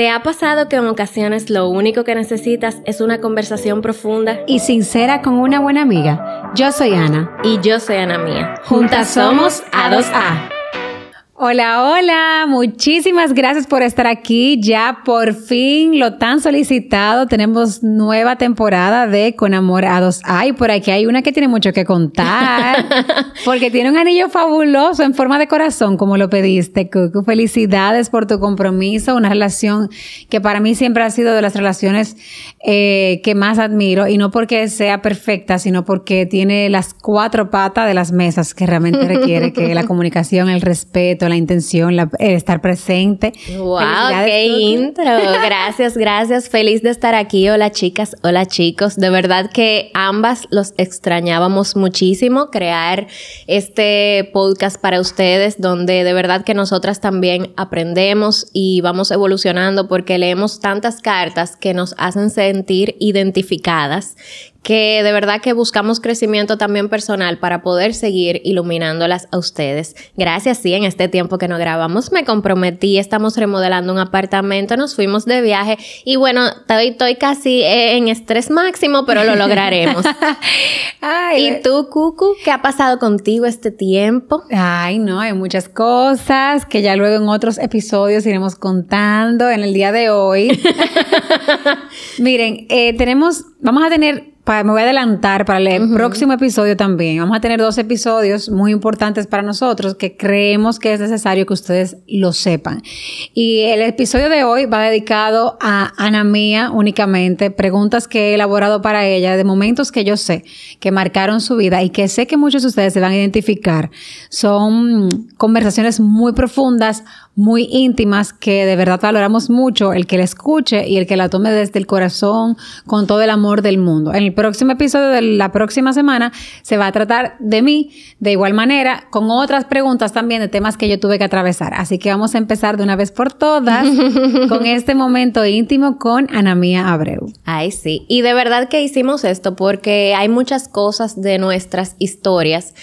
¿Te ha pasado que en ocasiones lo único que necesitas es una conversación profunda y sincera con una buena amiga? Yo soy Ana. Y yo soy Ana Mía. Juntas somos A2A. Hola, hola, muchísimas gracias por estar aquí. Ya por fin lo tan solicitado. Tenemos nueva temporada de Con Amor a dos Ay, por aquí hay una que tiene mucho que contar. porque tiene un anillo fabuloso en forma de corazón, como lo pediste, Cucu. Felicidades por tu compromiso. Una relación que para mí siempre ha sido de las relaciones eh, que más admiro. Y no porque sea perfecta, sino porque tiene las cuatro patas de las mesas que realmente requiere, que la comunicación, el respeto, la intención, la, estar presente. ¡Wow! ¡Qué intro! Gracias, gracias. Feliz de estar aquí. Hola chicas, hola chicos. De verdad que ambas los extrañábamos muchísimo crear este podcast para ustedes, donde de verdad que nosotras también aprendemos y vamos evolucionando porque leemos tantas cartas que nos hacen sentir identificadas que de verdad que buscamos crecimiento también personal para poder seguir iluminándolas a ustedes. Gracias, sí, en este tiempo que no grabamos me comprometí, estamos remodelando un apartamento, nos fuimos de viaje y bueno, estoy, casi en estrés máximo, pero lo lograremos. ¿Y tú, Cucu, qué ha pasado contigo este tiempo? Ay, no, hay muchas cosas que ya luego en otros episodios iremos contando en el día de hoy. Miren, eh, tenemos, vamos a tener me voy a adelantar para el próximo episodio también. Vamos a tener dos episodios muy importantes para nosotros que creemos que es necesario que ustedes lo sepan. Y el episodio de hoy va dedicado a Ana Mía únicamente, preguntas que he elaborado para ella de momentos que yo sé que marcaron su vida y que sé que muchos de ustedes se van a identificar. Son conversaciones muy profundas, muy íntimas que de verdad valoramos mucho el que la escuche y el que la tome desde el corazón con todo el amor del mundo. En el próximo episodio de la próxima semana se va a tratar de mí de igual manera con otras preguntas también de temas que yo tuve que atravesar. Así que vamos a empezar de una vez por todas con este momento íntimo con Ana Mía Abreu. Ay, sí. Y de verdad que hicimos esto porque hay muchas cosas de nuestras historias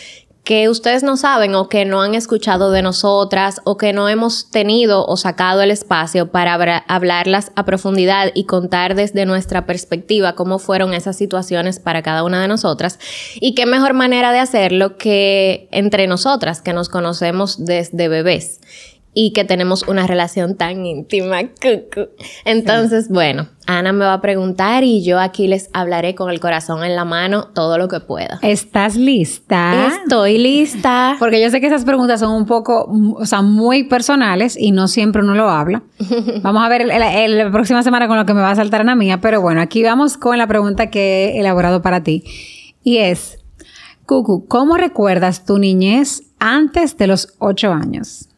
que ustedes no saben o que no han escuchado de nosotras o que no hemos tenido o sacado el espacio para hablarlas a profundidad y contar desde nuestra perspectiva cómo fueron esas situaciones para cada una de nosotras. Y qué mejor manera de hacerlo que entre nosotras, que nos conocemos desde bebés y que tenemos una relación tan íntima. Entonces, bueno, Ana me va a preguntar y yo aquí les hablaré con el corazón en la mano todo lo que pueda. ¿Estás lista? Estoy lista. Porque yo sé que esas preguntas son un poco, o sea, muy personales y no siempre uno lo habla. Vamos a ver la próxima semana con lo que me va a saltar Ana mía, pero bueno, aquí vamos con la pregunta que he elaborado para ti. Y es, Cucu, ¿cómo recuerdas tu niñez antes de los ocho años?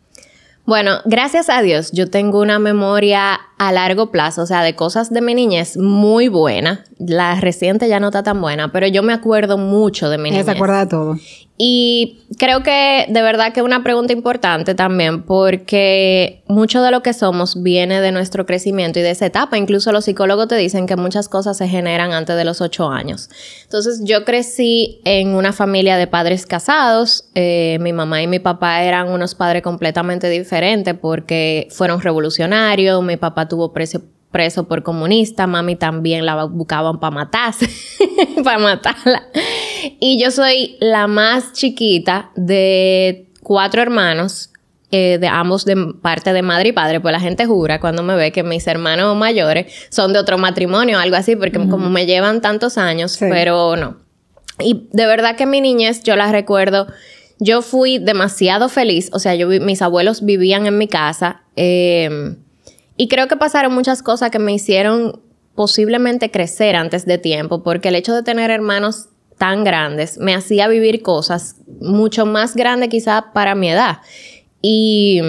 Bueno, gracias a Dios, yo tengo una memoria a largo plazo, o sea, de cosas de mi niñez muy buena. La reciente ya no está tan buena, pero yo me acuerdo mucho de mi niñez. se acuerda de todo. Y creo que de verdad que es una pregunta importante también porque mucho de lo que somos viene de nuestro crecimiento y de esa etapa. Incluso los psicólogos te dicen que muchas cosas se generan antes de los ocho años. Entonces yo crecí en una familia de padres casados. Eh, mi mamá y mi papá eran unos padres completamente diferentes porque fueron revolucionarios. Mi papá tuvo precio preso por comunista, mami también la buscaban para matarse, para matarla. Y yo soy la más chiquita de cuatro hermanos, eh, de ambos de parte de madre y padre, pues la gente jura cuando me ve que mis hermanos mayores son de otro matrimonio o algo así, porque como me llevan tantos años, pero no. Y de verdad que mi niñez yo la recuerdo, yo fui demasiado feliz, o sea, yo mis abuelos vivían en mi casa, eh, y creo que pasaron muchas cosas que me hicieron posiblemente crecer antes de tiempo, porque el hecho de tener hermanos tan grandes me hacía vivir cosas mucho más grandes quizá para mi edad. Y,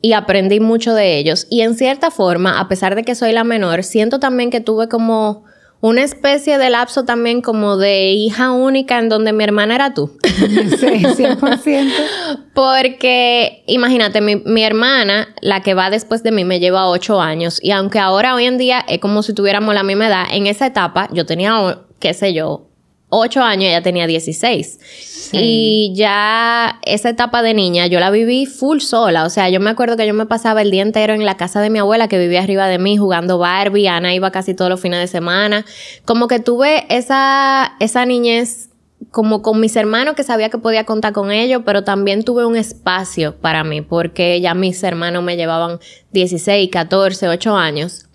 y aprendí mucho de ellos. Y en cierta forma, a pesar de que soy la menor, siento también que tuve como una especie de lapso también como de hija única en donde mi hermana era tú. Sí, 100%. Porque, imagínate, mi, hermana, la que va después de mí, me lleva ocho años. Y aunque ahora, hoy en día, es como si tuviéramos la misma edad, en esa etapa yo tenía, qué sé yo, 8 años, ella tenía 16. Y ya esa etapa de niña yo la viví full sola. O sea, yo me acuerdo que yo me pasaba el día entero en la casa de mi abuela que vivía arriba de mí jugando Barbie. Ana iba casi todos los fines de semana. Como que tuve esa, esa niñez como con mis hermanos que sabía que podía contar con ellos, pero también tuve un espacio para mí porque ya mis hermanos me llevaban 16, 14, 8 años.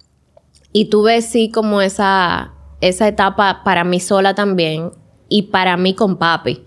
Y tuve sí como esa, esa etapa para mí sola también y para mí con papi.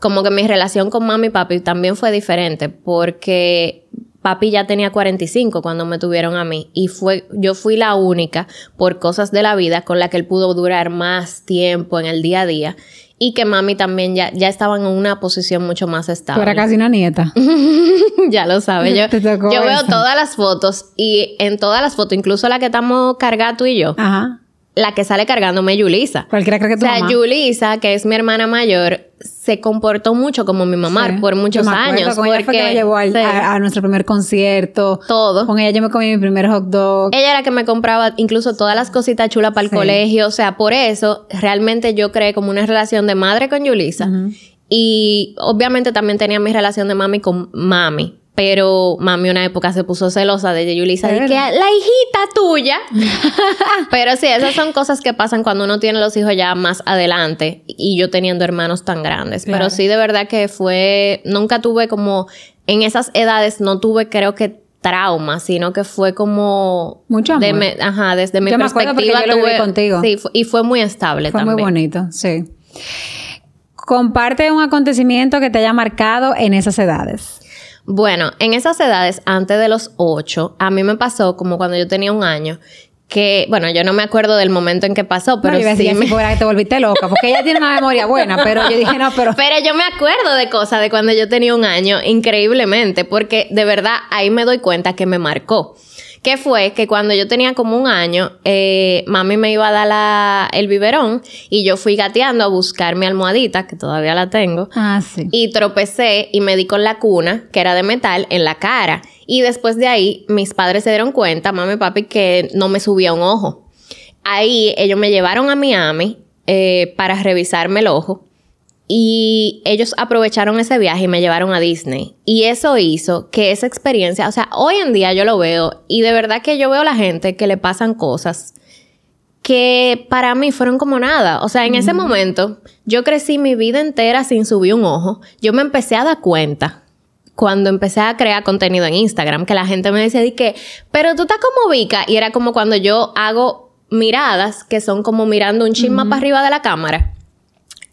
Como que mi relación con mami y papi también fue diferente porque papi ya tenía 45 cuando me tuvieron a mí y fue yo fui la única por cosas de la vida con la que él pudo durar más tiempo en el día a día y que mami también ya, ya estaba en una posición mucho más estable. Tú eras casi una nieta. ya lo sabes. Yo, yo veo todas las fotos y en todas las fotos, incluso la que estamos cargando tú y yo, Ajá la que sale cargándome es Yulisa. Cualquiera cree que tu O sea, Yulisa, que es mi hermana mayor, se comportó mucho como mi mamá por muchos años. Con ella fue que me llevó a, nuestro primer concierto. Todo. Con ella yo me comí mi primer hot dog. Ella era la que me compraba incluso todas las cositas chulas para el colegio. O sea, por eso realmente yo creé como una relación de madre con Yulisa. Y obviamente también tenía mi relación de mami con mami. Pero mami una época se puso celosa de Yulisa de que la hijita tuya. Pero sí, esas son cosas que pasan cuando uno tiene los hijos ya más adelante y yo teniendo hermanos tan grandes. Pero sí, de verdad que fue, nunca tuve como, en esas edades no tuve creo que trauma, sino que fue como... Mucho amor. ajá, desde mi perspectiva yo tuve... contigo. Sí, y fue muy estable también. Fue muy bonito, sí. Comparte un acontecimiento que te haya marcado en esas edades. Bueno, en esas edades, antes de los ocho, a mí me pasó como cuando yo tenía un año, que, bueno, yo no me acuerdo del momento en que pasó, pero no, sí. Me... que te volviste loca, porque ella tiene una memoria buena, pero yo dije, no, pero. Pero yo me acuerdo de cosas de cuando yo tenía un año, increíblemente, porque de verdad ahí me doy cuenta que me marcó que fue que cuando yo tenía como un año, eh, mami me iba a dar la, el biberón y yo fui gateando a buscar mi almohadita, que todavía la tengo. Ah, sí. Y tropecé y me di con la cuna, que era de metal, en la cara. Y después de ahí, mis padres se dieron cuenta, mami y papi, que no me subía un ojo. Ahí ellos me llevaron a Miami eh, para revisarme el ojo. Y ellos aprovecharon ese viaje y me llevaron a Disney. Y eso hizo que esa experiencia, o sea, hoy en día yo lo veo y de verdad que yo veo a la gente que le pasan cosas que para mí fueron como nada. O sea, en ese momento yo crecí mi vida entera sin subir un ojo. Yo me empecé a dar cuenta cuando empecé a crear contenido en Instagram, que la gente me decía que, pero tú estás como Vika. Y era como cuando yo hago miradas que son como mirando un chisma para arriba de la cámara.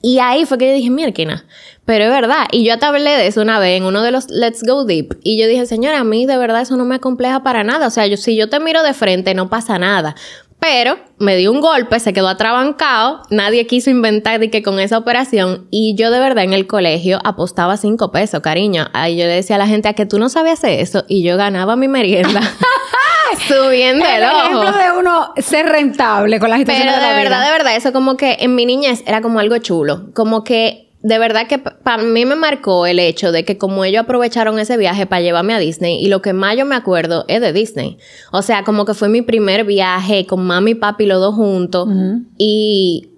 Y ahí fue que yo dije, Mirkina, pero es verdad. Y yo te hablé de eso una vez en uno de los Let's Go Deep. Y yo dije, señora, a mí de verdad eso no me acompleja para nada. O sea, yo, si yo te miro de frente, no pasa nada. Pero me dio un golpe, se quedó atrabancado, nadie quiso inventar de que con esa operación y yo de verdad en el colegio apostaba cinco pesos, cariño. Ahí yo le decía a la gente a que tú no sabías eso y yo ganaba mi merienda. subiendo el, el ejemplo de uno ser rentable con la situación Pero de, de verdad, de verdad, eso como que en mi niñez era como algo chulo. Como que de verdad que para mí me marcó el hecho de que como ellos aprovecharon ese viaje para llevarme a Disney y lo que más yo me acuerdo es de Disney. O sea, como que fue mi primer viaje con mami y papi los dos juntos y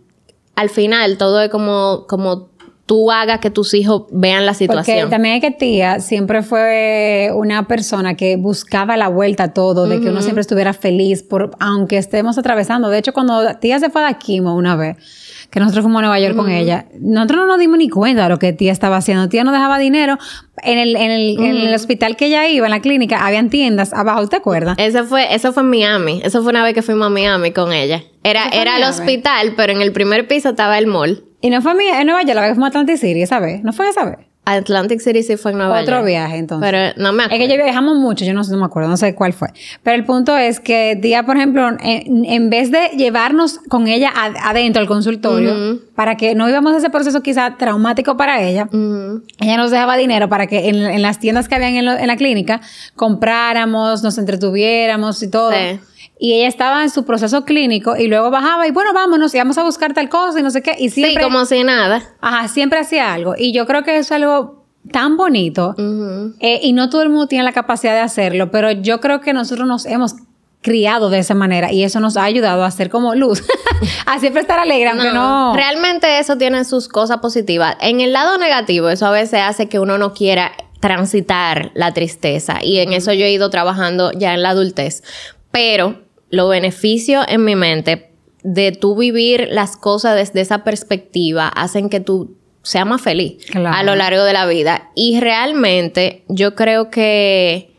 al final todo es como como tú hagas que tus hijos vean la situación. Porque también es que tía siempre fue una persona que buscaba la vuelta a todo, de que uno siempre estuviera feliz, por, aunque estemos atravesando. De hecho, cuando tía se fue de Aquimo una vez, que nosotros fuimos a Nueva York con ella, nosotros no nos dimos ni cuenta de lo que tía estaba haciendo. Tía no dejaba dinero. En el, en el, en el hospital que ella iba, en la clínica, habían tiendas abajo, ¿te acuerdas? Eso fue, eso fue en Miami. Eso fue una vez que fuimos a Miami con ella. Era, era el hospital, pero en el primer piso estaba el mall. Y no fue en Nueva York, la vez que fuimos a Atlantic City esa vez. ¿No fue esa vez? Atlantic City sí fue en Nueva Otro York. viaje, entonces. Pero no me acuerdo. Es que ya viajamos mucho, yo no, no me acuerdo, no sé cuál fue. Pero el punto es que Tía, por ejemplo, en, en vez de llevarnos con ella adentro al consultorio, para que no íbamos a ese proceso quizá traumático para ella, ella nos dejaba dinero para que en, en las tiendas que habían en, lo, en, la clínica compráramos, nos entretuviéramos y todo. Sí y ella estaba en su proceso clínico y luego bajaba y bueno, vámonos, íbamos a buscar tal cosa y no sé qué. Y siempre, sí, como si nada. Ajá, siempre hacía algo. Y yo creo que eso es algo tan bonito eh, y no todo el mundo tiene la capacidad de hacerlo, pero yo creo que nosotros nos hemos criado de esa manera y eso nos ha ayudado a ser como luz, a siempre estar alegre, aunque no. Realmente eso tiene sus cosas positivas. En el lado negativo, eso a veces hace que uno no quiera transitar la tristeza y en eso yo he ido trabajando ya en la adultez. Pero los beneficios en mi mente de tú vivir las cosas desde esa perspectiva hacen que tú seas más feliz a lo largo de la vida. Y realmente yo creo que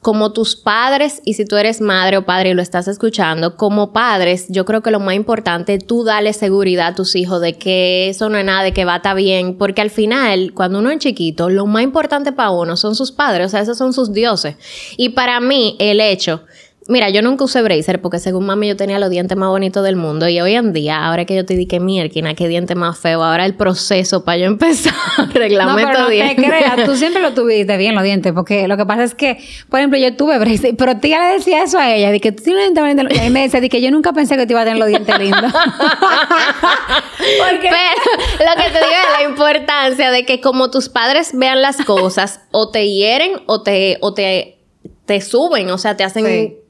como tus padres, y si tú eres madre o padre y lo estás escuchando, como padres, yo creo que lo más importante, tú dale seguridad a tus hijos de que eso no es nada, de que va a estar bien, porque al final, cuando uno es chiquito, lo más importante para uno son sus padres, o sea, esos son sus dioses. Y para mí, el hecho Mira, yo nunca usé bracer porque según mami yo tenía los dientes más bonitos del mundo y hoy en día, ahora que yo te dije mierda, qué diente más feo, ahora el proceso para yo empezar a arreglarme no, pero no te creas, tú siempre lo tuviste bien los dientes porque lo que pasa es que, por ejemplo, yo tuve bracer, pero tía le decía eso a ella, de que tú tienes los dientes y a mí me decía de que yo nunca pensé que te iba a tener los dientes lindos. porque... Pero lo que te digo es la importancia de que como tus padres vean las cosas o te hieren o te, o te, te suben, o sea, te hacen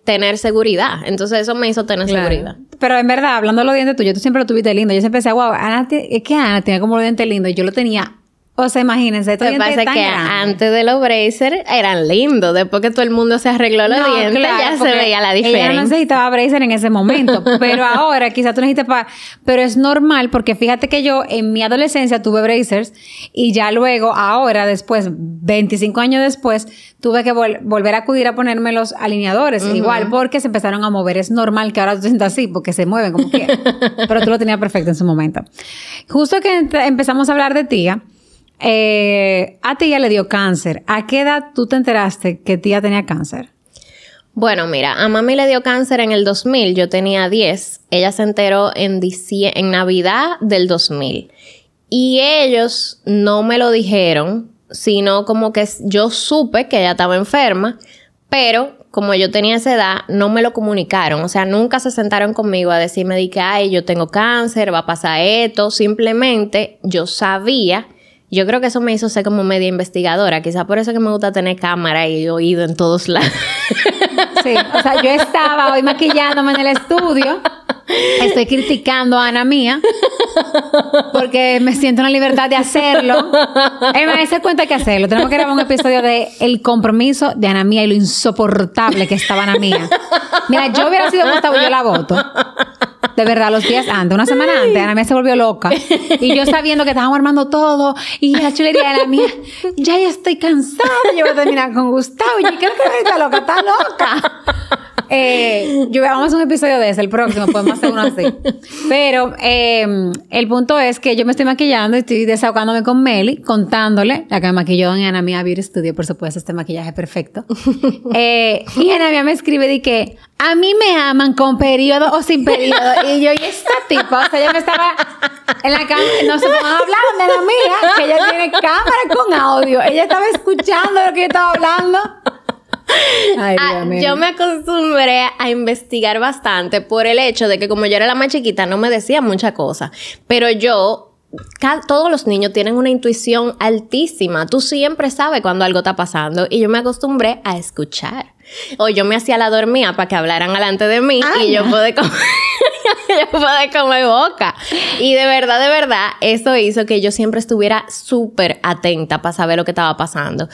tener seguridad. Entonces eso me hizo tener seguridad. Pero en verdad, hablando de los dientes tuyos, tú siempre lo tuviste lindo. Yo siempre decía, wow, Ana, es que Ana tiene como los dientes lindos. Y yo lo tenía o sea, imagínense, Lo que pasa es que antes de los braces eran lindos. Después que todo el mundo se arregló los dientes, ya se veía la diferencia. Ella no necesitaba bracer en ese momento. pero ahora, quizás tú necesitas para... Pero es normal porque fíjate que yo en mi adolescencia tuve bracers y ya luego, ahora, después, 25 años después, tuve que volver a acudir a ponerme los alineadores. Igual, porque se empezaron a mover. Es normal que ahora tú te sientas así porque se mueven como quieras. pero tú lo tenías perfecto en su momento. Justo que empezamos a hablar de tía eh, a ti ya le dio cáncer. ¿A qué edad tú te enteraste que tía tenía cáncer? Bueno, mira, a mami le dio cáncer en el 2000, yo tenía 10. Ella se enteró en, en Navidad del 2000. Y ellos no me lo dijeron, sino como que yo supe que ella estaba enferma, pero como yo tenía esa edad, no me lo comunicaron. O sea, nunca se sentaron conmigo a decirme de que, ay, yo tengo cáncer, va a pasar esto. Simplemente yo sabía yo creo que eso me hizo ser como media investigadora. Quizá por eso que me gusta tener cámara y oído en todos lados. Sí, o sea, yo estaba hoy maquillándome en el estudio. Estoy criticando a Ana Mía porque me siento en la libertad de hacerlo. Eh, me se cuenta que hacerlo. Tenemos que grabar un episodio de El compromiso de Ana Mía y lo insoportable que estaba Ana Mía. Mira, yo hubiera sido Gustavo y yo la voto. De verdad, los días antes, una semana antes, Ana Mía se volvió loca. Y yo sabiendo que estábamos armando todo y la chulería de Ana Mía, ya estoy cansada, yo voy a terminar con Gustavo. Y yo, ¿qué que está loca? Está loca. Eh, yo vamos a un episodio de ese, el próximo, podemos hacer uno así. Pero em, el punto es que yo me estoy maquillando y estoy desahogándome con Meli, contándole, la que me maquilló en Ana Mía Beauty Studio, por supuesto, este maquillaje perfecto. Eh, y Ana Mía me escribe de que a mí me aman con periodo o sin periodo. Y yo, y esta tipa, o sea, ella me estaba en la cámara, no se pongan a hablar de Ana Mía, que ella tiene cámara con audio. Ella estaba escuchando lo que yo estaba hablando. Ah, yo me acostumbré a investigar bastante por el hecho de que como yo era la más chiquita no me decían muchas cosas. Pero yo todos los niños tienen una intuición altísima. Tú siempre sabes cuando algo está pasando. Y yo me acostumbré a escuchar. O yo me hacía la dormía para que hablaran delante de mí y yo pude comer. yo pude comer boca. Y de verdad, de verdad, eso hizo que yo siempre estuviera súper atenta para saber lo que estaba pasando.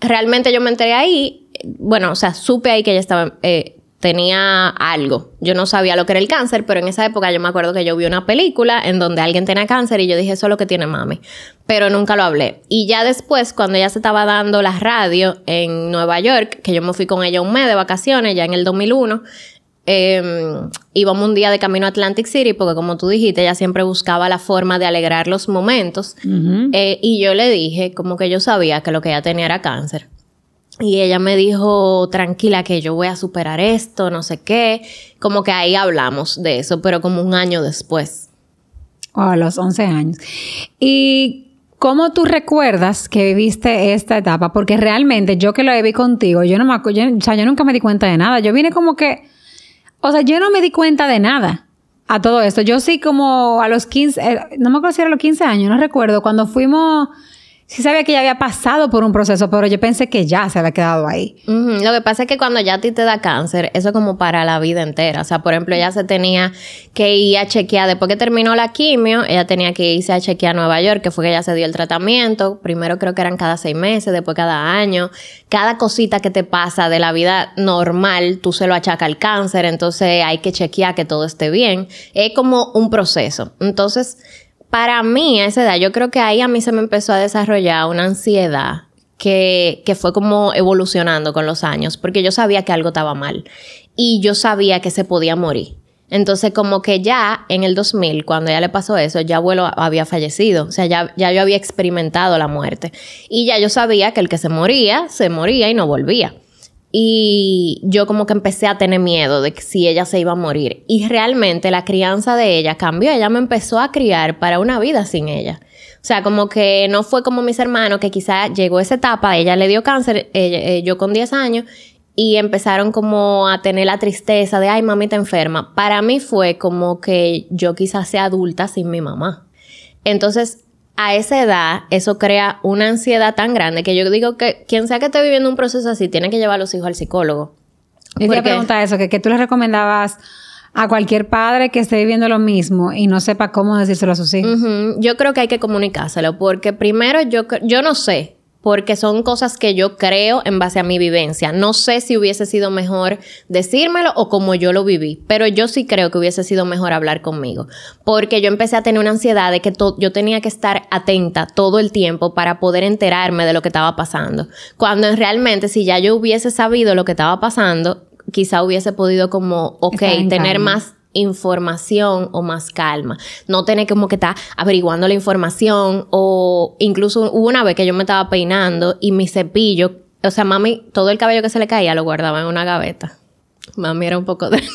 Realmente yo me enteré ahí bueno, o sea, supe ahí que ella estaba, eh, tenía algo. Yo no sabía lo que era el cáncer, pero en esa época yo me acuerdo que yo vi una película en donde alguien tenía cáncer y yo dije, eso es lo que tiene mami. Pero nunca lo hablé. Y ya después, cuando ella se estaba dando la radio en Nueva York, que yo me fui con ella un mes de vacaciones, ya en el 2001, eh, íbamos un día de camino a Atlantic City, porque como tú dijiste, ella siempre buscaba la forma de alegrar los momentos. Eh, y yo le dije, como que yo sabía que lo que ella tenía era cáncer. Y ella me dijo, tranquila, que yo voy a superar esto, no sé qué. Como que ahí hablamos de eso, pero como un año después. a los 11 años. ¿Y cómo tú recuerdas que viviste esta etapa? Porque realmente yo que lo viví contigo, yo no me yo, o sea, yo nunca me di cuenta de nada. Yo vine como que, o sea, yo no me di cuenta de nada a todo esto. Yo sí como a los 15, eh, no me acuerdo si era los 15 años, no recuerdo, cuando fuimos sí sabía que ella había pasado por un proceso, pero yo pensé que ya se había quedado ahí. Lo que pasa es que cuando ya a ti te da cáncer, eso es como para la vida entera. O sea, por ejemplo, ella se tenía que ir a chequear, después que terminó la quimio, ella tenía que irse a chequear a Nueva York, que fue que ella se dio el tratamiento. Primero creo que eran cada seis meses, después cada año. Cada cosita que te pasa de la vida normal, tú se lo achacas al cáncer, entonces hay que chequear que todo esté bien. Es como un proceso. Entonces, para mí, a esa edad, yo creo que ahí a mí se me empezó a desarrollar una ansiedad que, que, fue como evolucionando con los años, porque yo sabía que algo estaba mal y yo sabía que se podía morir. Entonces, como que ya en el 2000, cuando ya le pasó eso, ya abuelo había fallecido. O sea, ya, ya yo había experimentado la muerte. Y ya yo sabía que el que se moría, se moría y no volvía. Y yo como que empecé a tener miedo de que si ella se iba a morir. Y realmente la crianza de ella cambió. Ella me empezó a criar para una vida sin ella. O sea, como que no fue como mis hermanos, que quizá llegó esa etapa, ella le dio cáncer, eh, yo con 10 años, y empezaron como a tener la tristeza de, ay, mamita enferma. Para mí fue como que yo quizás sea adulta sin mi mamá. Entonces, a esa edad eso crea una ansiedad tan grande que yo digo que quien sea que esté viviendo un proceso así tiene que llevar a los hijos al psicólogo. Y te pregunta eso, que, que tú le recomendabas a cualquier padre que esté viviendo lo mismo y no sepa cómo decírselo a sus hijos. Yo creo que hay que comunicárselo porque primero yo, yo no sé porque son cosas que yo creo en base a mi vivencia. No sé si hubiese sido mejor decírmelo o como yo lo viví, pero yo sí creo que hubiese sido mejor hablar conmigo, porque yo empecé a tener una ansiedad de que yo tenía que estar atenta todo el tiempo para poder enterarme de lo que estaba pasando, cuando realmente si ya yo hubiese sabido lo que estaba pasando, quizá hubiese podido como, ok, tener más información o más calma. No tener como que estar averiguando la información o incluso hubo una vez que yo me estaba peinando y mi cepillo, o sea, mami, todo el cabello que se le caía lo guardaba en una gaveta. Mami era un poco de...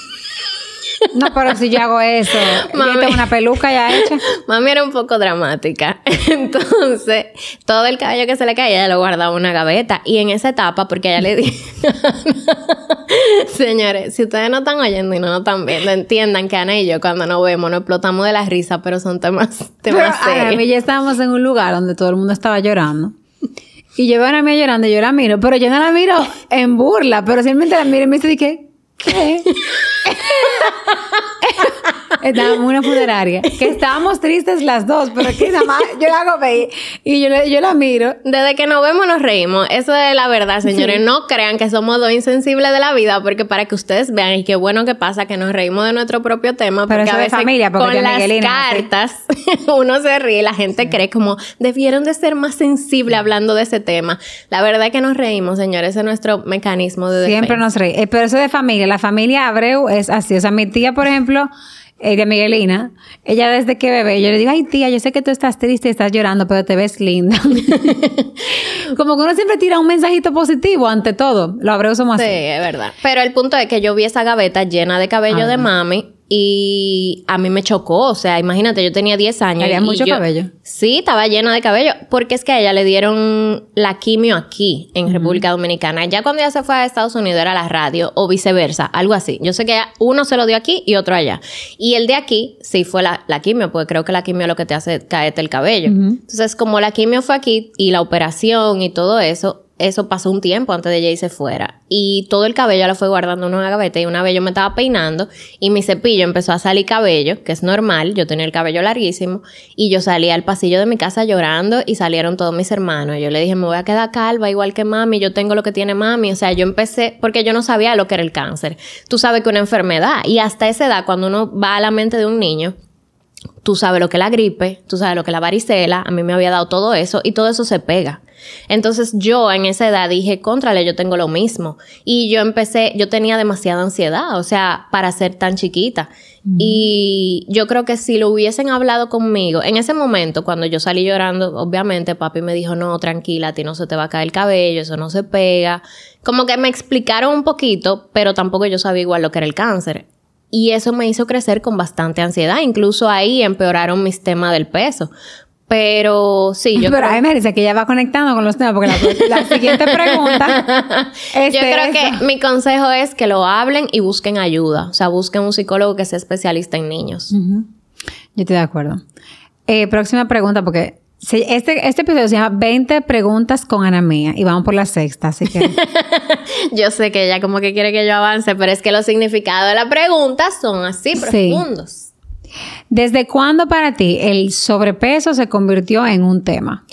No, pero si yo hago eso, mami, tengo una peluca ya hecha. Mami era un poco dramática. Entonces, todo el cabello que se le caía, ella lo guardaba en una gaveta. Y en esa etapa, porque ella le dije... Señores, si ustedes no están oyendo y no nos están viendo, entiendan que Ana y yo cuando nos vemos nos explotamos de la risa, pero son temas, temas pero, Ana, ya estábamos en un lugar donde todo el mundo estaba llorando. Y yo veo a Ana llorando y yo la miro, pero yo no la miro en burla, pero simplemente la miro y me dice, ¿qué? ¿Qué? Estábamos en una funeraria. Que estábamos tristes las dos, pero que nada más yo la hago ver y yo, yo la miro. Desde que nos vemos nos reímos. Eso es la verdad, señores. No crean que somos dos insensibles de la vida, porque para que ustedes vean y qué bueno que pasa que nos reímos de nuestro propio tema. Porque a veces familia, porque con las cartas uno se ríe y la gente cree como debieron de ser más sensibles hablando de ese tema. La verdad es que nos reímos, señores. Ese es nuestro mecanismo de defensa. Siempre nos reímos. Eh, pero eso de familia, la familia Abreu es así. O sea, mi tía, por ejemplo ella Miguelina, ella desde que bebé, yo le digo, ay tía, yo sé que tú estás triste y estás llorando, pero te ves linda. Como que uno siempre tira un mensajito positivo ante todo. Lo abreo somos así. Sí, es verdad. Pero el punto es que yo vi esa gaveta llena de cabello de mami y a mí me chocó, o sea, imagínate, yo tenía 10 años. Había mucho cabello. Sí, estaba llena de cabello, porque es que a ella le dieron la quimio aquí, en República Dominicana. Ya cuando ella se fue a Estados Unidos era la radio, o viceversa, algo así. Yo sé que uno se lo dio aquí y otro allá. Y el de aquí sí fue la, la quimio, porque creo que la quimio es lo que te hace caerte el cabello. Entonces, como la quimio fue aquí y la operación y todo eso, eso pasó un tiempo antes de Jay se fuera. Y todo el cabello lo fue guardando en una gaveta. Y una vez yo me estaba peinando y mi cepillo empezó a salir cabello, que es normal. Yo tenía el cabello larguísimo. Y yo salí al pasillo de mi casa llorando y salieron todos mis hermanos. Yo le dije, me voy a quedar calva igual que mami. Yo tengo lo que tiene mami. O sea, yo empecé porque yo no sabía lo que era el cáncer. Tú sabes que una enfermedad. Y hasta esa edad, cuando uno va a la mente de un niño, tú sabes lo que es la gripe, tú sabes lo que es la varicela, a mí me había dado todo eso y todo eso se pega. Entonces yo en esa edad dije, contrale, yo tengo lo mismo. Y yo empecé, yo tenía demasiada ansiedad, o sea, para ser tan chiquita. Y yo creo que si lo hubiesen hablado conmigo, en ese momento, cuando yo salí llorando, obviamente papi me dijo, no, tranquila, a ti no se te va a caer el cabello, eso no se pega. Como que me explicaron un poquito, pero tampoco yo sabía igual lo que era el cáncer. Y eso me hizo crecer con bastante ansiedad. Incluso ahí empeoraron mis temas del peso. Pero sí, yo Pero creo... me dice que ya va conectando con los temas, porque la, siguiente pregunta. yo creo que mi consejo es que lo hablen y busquen ayuda. O sea, busquen un psicólogo que sea especialista en niños. Yo estoy de acuerdo. Eh, próxima pregunta, porque Sí, este, este episodio se llama 20 preguntas con Ana Mía y vamos por la sexta, así que... yo sé que ella como que quiere que yo avance, pero es que los significados de la pregunta son así profundos. ¿Desde cuándo para ti el sobrepeso se convirtió en un tema?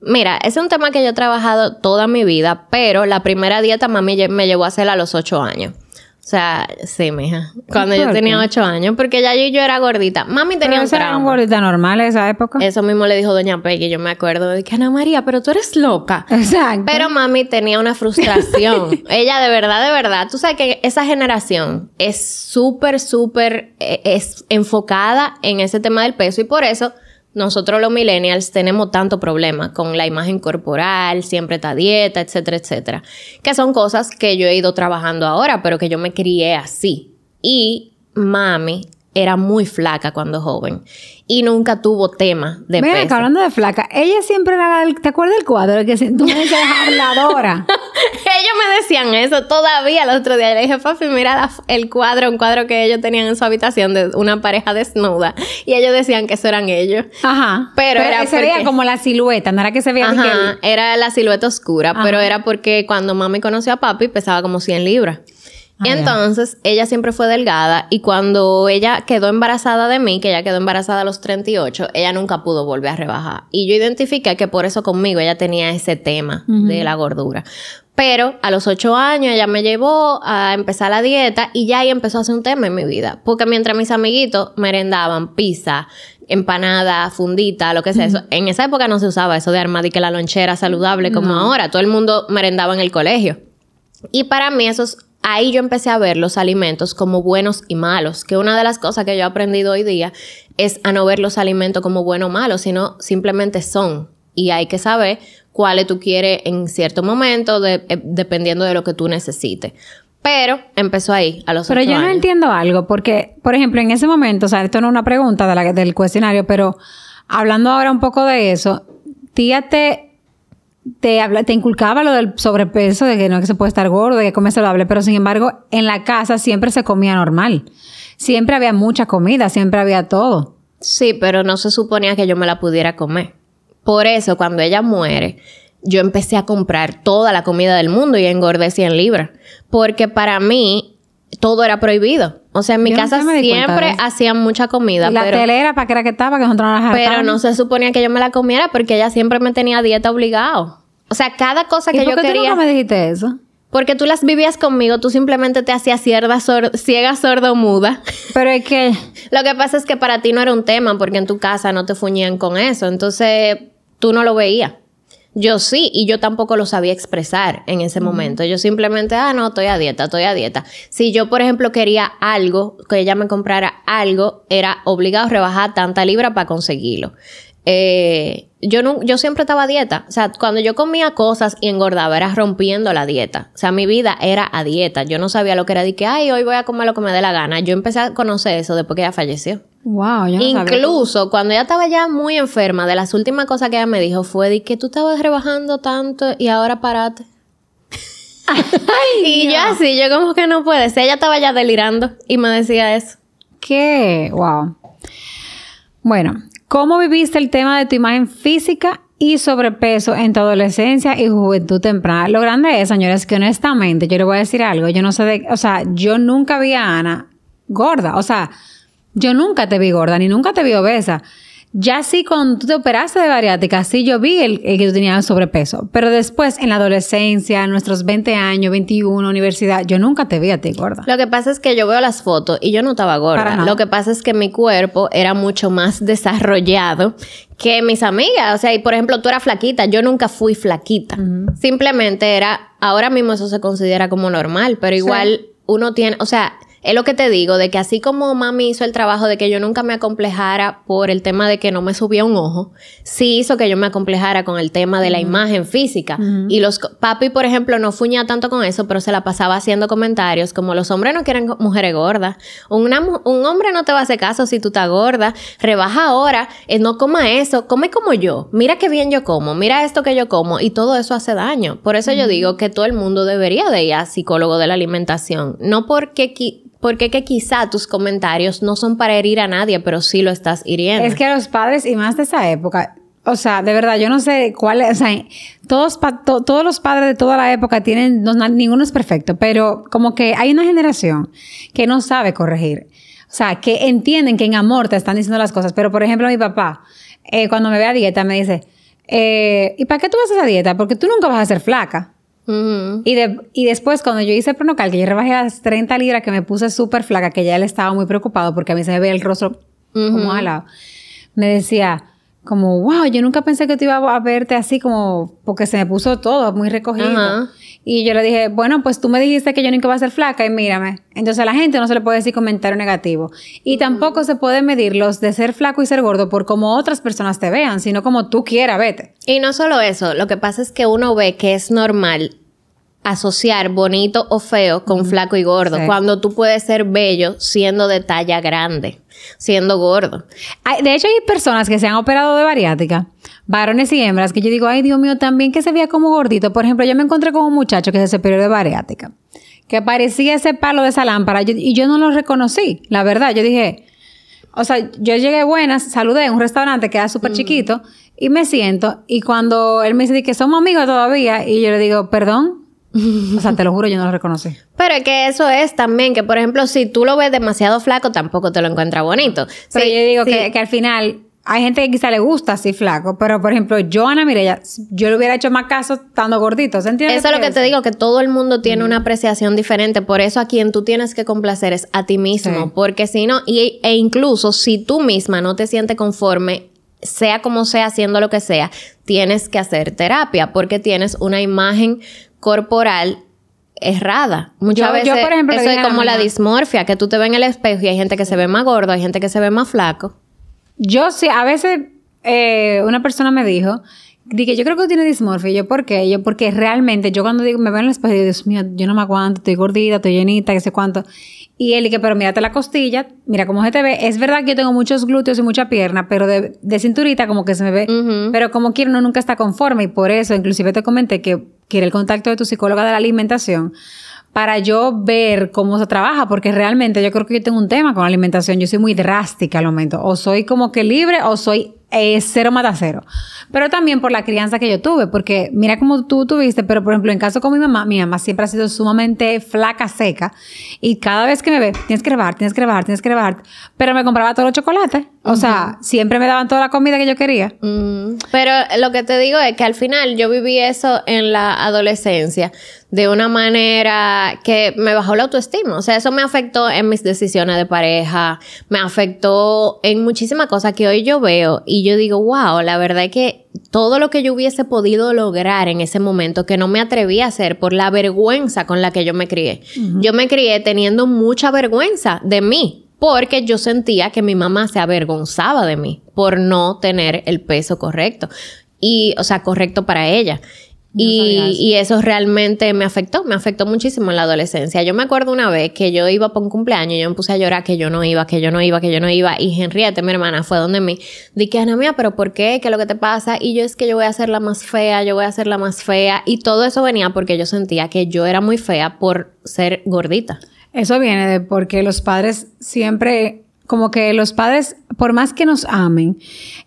Mira, es un tema que yo he trabajado toda mi vida, pero la primera dieta mami me llevó a hacerla a los ocho años. O sea, sí, mija. Cuando yo tenía ocho años, porque ya yo, yo era gordita. Mami tenía pero un era una gordita normal esa época? Eso mismo le dijo Doña Peggy, yo me acuerdo de que Ana María, pero tú eres loca. Exacto. Pero mami tenía una frustración. Ella de verdad, de verdad. Tú sabes que esa generación es súper, súper eh, es enfocada en ese tema del peso y por eso nosotros los millennials tenemos tanto problema con la imagen corporal, siempre está dieta, etcétera, etcétera. Que son cosas que yo he ido trabajando ahora, pero que yo me crié así. Y mami era muy flaca cuando joven y nunca tuvo tema de Mira, peso. hablando de flaca, ella siempre era la, ¿te acuerdas del cuadro? Que tú me decías habladora. ellos me decían eso todavía el otro día. Le dije, papi, mira el cuadro, un cuadro que ellos tenían en su habitación de una pareja desnuda. Y ellos decían que eso eran ellos. Ajá. Pero, era se veía como la silueta, no era que se veía Ajá, era la silueta oscura, pero era porque cuando mami conoció a papi pesaba como 100 libras. Ah, Entonces, ella siempre fue delgada y cuando ella quedó embarazada de mí, que ella quedó embarazada a los 38, ella nunca pudo volver a rebajar. Y yo identifiqué que por eso conmigo ella tenía ese tema de la gordura. Pero a los 8 años ella me llevó a empezar la dieta y ya ahí empezó a ser un tema en mi vida. Porque mientras mis amiguitos merendaban pizza, empanada, fundita, lo que sea eso, en esa época no se usaba eso de armar y que la lonchera saludable como ahora. Todo el mundo merendaba en el colegio. Y para mí esos ahí yo empecé a ver los alimentos como buenos y malos, que una de las cosas que yo he aprendido hoy día es a no ver los alimentos como buenos o malos, sino simplemente son. Y hay que saber cuáles tú quieres en cierto momento, eh, dependiendo de lo que tú necesites. Pero empezó ahí, a los Pero yo no entiendo algo, porque, por ejemplo, en ese momento, o sea, esto no es una pregunta de la, del cuestionario, pero hablando ahora un poco de eso, tía te te, habla, te inculcaba lo del sobrepeso, de que no que se puede estar gordo, de que come saludable, pero sin embargo, en la casa siempre se comía normal. Siempre había mucha comida, siempre había todo. Sí, pero no se suponía que yo me la pudiera comer. Por eso, cuando ella muere, yo empecé a comprar toda la comida del mundo y engordé 100 libras. Porque para mí, todo era prohibido. O sea, en mi casa siempre hacían mucha comida. ¿Y la telera para qué era que estaba, que nosotros no la Pero no se suponía que yo me la comiera porque ella siempre me tenía dieta obligado. O sea, cada cosa que yo quería. ¿Por qué tú me dijiste eso? Porque tú las vivías conmigo, tú simplemente te hacías ciega, ciega, sordo, muda. Pero es que. Lo que pasa es que para ti no era un tema, porque en tu casa no te fuñían con eso. Entonces, tú no lo veías. Yo sí, y yo tampoco lo sabía expresar en ese momento. Yo simplemente, ah, no, estoy a dieta, estoy a dieta. Si yo, por ejemplo, quería algo, que ella me comprara algo, era obligado a rebajar tanta libra para conseguirlo. Eh, yo, no, yo siempre estaba a dieta. O sea, cuando yo comía cosas y engordaba, era rompiendo la dieta. O sea, mi vida era a dieta. Yo no sabía lo que era de que, ay, hoy voy a comer lo que me dé la gana. Yo empecé a conocer eso después que ella falleció. Wow, yo Incluso cuando ella estaba ya muy enferma, de las últimas cosas que ella me dijo fue de que tú estabas rebajando tanto y ahora parate. y yo así, yo como que no puede ser. Ella estaba ya delirando y me decía eso. ¿Qué? Wow. Bueno, ¿cómo viviste el tema de tu imagen física y sobrepeso en tu adolescencia y juventud temprana? Lo grande es, señores, que honestamente, yo le voy a decir algo. Yo no sé de. O sea, yo nunca vi a Ana gorda. O sea yo nunca te vi gorda, ni nunca te vi obesa. Ya sí, cuando tú te operaste de bariátrica, sí yo vi el, que tú tenías sobrepeso. Pero después, en la adolescencia, en nuestros 20 años, 21, universidad, yo nunca te vi a ti gorda. Lo que pasa es que yo veo las fotos y yo no estaba gorda. Lo que pasa es que mi cuerpo era mucho más desarrollado que mis amigas. O sea, y por ejemplo, tú eras flaquita. Yo nunca fui flaquita. Simplemente era, ahora mismo eso se considera como normal, pero igual uno tiene, o sea, es lo que te digo, de que así como mami hizo el trabajo de que yo nunca me acomplejara por el tema de que no me subía un ojo, sí hizo que yo me acomplejara con el tema de la imagen física. Y los papi, por ejemplo, no fuña tanto con eso, pero se la pasaba haciendo comentarios como los hombres no quieren mujeres gordas. un hombre no te va a hacer caso si tú estás gorda. Rebaja ahora, eh, no coma eso, come como yo. Mira qué bien yo como, mira esto que yo como y todo eso hace daño. Por eso yo digo que todo el mundo debería de ir a psicólogo de la alimentación. No porque porque que quizá tus comentarios no son para herir a nadie, pero sí lo estás hiriendo. Es que los padres, y más de esa época, o sea, de verdad, yo no sé cuál es, o sea, todos, todos los padres de toda la época tienen, ninguno es perfecto, pero como que hay una generación que no sabe corregir. O sea, que entienden que en amor te están diciendo las cosas. Pero, por ejemplo, mi papá, eh, cuando me ve a dieta, me dice, eh, ¿y para qué tú vas a esa dieta? Porque tú nunca vas a ser flaca. Y, de, y después, cuando yo hice el pronocal, que yo rebajé las 30 libras, que me puse súper flaca, que ya él estaba muy preocupado porque a mí se me ve el rostro como -huh. me decía, como, wow, yo nunca pensé que te iba a verte así como, porque se me puso todo muy recogido. Y yo le dije, bueno, pues tú me dijiste que yo nunca iba a ser flaca y mírame. Entonces a la gente no se le puede decir comentario negativo. Y tampoco se puede medir los de ser flaco y ser gordo por como otras personas te vean, sino como tú quieras vete. Y no solo eso, lo que pasa es que uno ve que es normal asociar bonito o feo con flaco y gordo, cuando tú puedes ser bello siendo de talla grande, siendo gordo. De hecho, hay personas que se han operado de bariátrica, varones y hembras, que yo digo, ay Dios mío, también que se veía como gordito. Por ejemplo, yo me encontré con un muchacho que se operó de bariátrica, que parecía ese palo de esa lámpara, y yo no lo reconocí, la verdad. Yo dije, o sea, yo llegué buenas, saludé en un restaurante que era súper chiquito, y me siento, y cuando él me dice que somos amigos todavía, y yo le digo, perdón, o sea, te lo juro, yo no lo reconocí. Pero es que eso es también que, por ejemplo, si tú lo ves demasiado flaco, tampoco te lo encuentras bonito. Pero yo digo que, que, al final hay gente que quizá le gusta así flaco, pero por ejemplo, yo, Ana Mireya, yo le hubiera hecho más caso estando gordito. ¿Se entiende? Eso es lo que te digo, que todo el mundo tiene una apreciación diferente. Por eso a quien tú tienes que complacer es a ti mismo. Porque si no, y, e incluso si tú misma no te sientes conforme, sea como sea, haciendo lo que sea, tienes que hacer terapia porque tienes una imagen corporal errada. Muchas veces por ejemplo, eso es como la dismorfia, que tú te ves en el espejo y hay gente que se ve más gordo, hay gente que se ve más flaco. Yo sí, a veces eh, una persona me dijo, dije, yo creo que tiene dismorfia. Y yo, ¿por qué? Yo, porque realmente, yo cuando digo, me veo en el espejo, digo, Dios mío, yo no me aguanto, estoy gordita, estoy llenita, qué sé cuánto. Y él dije, pero mírate la costilla, mira cómo se te ve. Es verdad que yo tengo muchos glúteos y mucha pierna, pero de, cinturita como que se me ve. Pero como quiero, uno nunca está conforme. Y por eso, inclusive te comenté que quiere el contacto de tu psicóloga de la alimentación para yo ver cómo se trabaja, porque realmente yo creo que yo tengo un tema con la alimentación, yo soy muy drástica al momento, o soy como que libre o soy eh, cero mata cero. Pero también por la crianza que yo tuve, porque mira cómo tú tuviste, pero por ejemplo, en caso con mi mamá, mi mamá siempre ha sido sumamente flaca, seca, y cada vez que me ve, tienes que rebajar, tienes que rebajar, tienes que rebajar, pero me compraba todos los chocolates. O sea, siempre me daban toda la comida que yo quería. Mm. Pero lo que te digo es que al final yo viví eso en la adolescencia de una manera que me bajó la autoestima. O sea, eso me afectó en mis decisiones de pareja, me afectó en muchísimas cosas que hoy yo veo y yo digo, wow, la verdad es que todo lo que yo hubiese podido lograr en ese momento que no me atreví a hacer por la vergüenza con la que yo me crié. Yo me crié teniendo mucha vergüenza de mí, porque yo sentía que mi mamá se avergonzaba de mí por no tener el peso correcto y, o sea, correcto para ella. Y, eso realmente me afectó, me afectó muchísimo en la adolescencia. Yo me acuerdo una vez que yo iba por un cumpleaños y yo me puse a llorar que yo no iba, que yo no iba, que yo no iba. Y Henriette, mi hermana, fue donde mí. Dije, Ana mía, ¿pero por qué? ¿Qué es lo que te pasa? Y yo es que yo voy a ser la más fea, yo voy a ser la más fea. Y todo eso venía porque yo sentía que yo era muy fea por ser gordita. Eso viene de porque los padres siempre, como que los padres, por más que nos amen,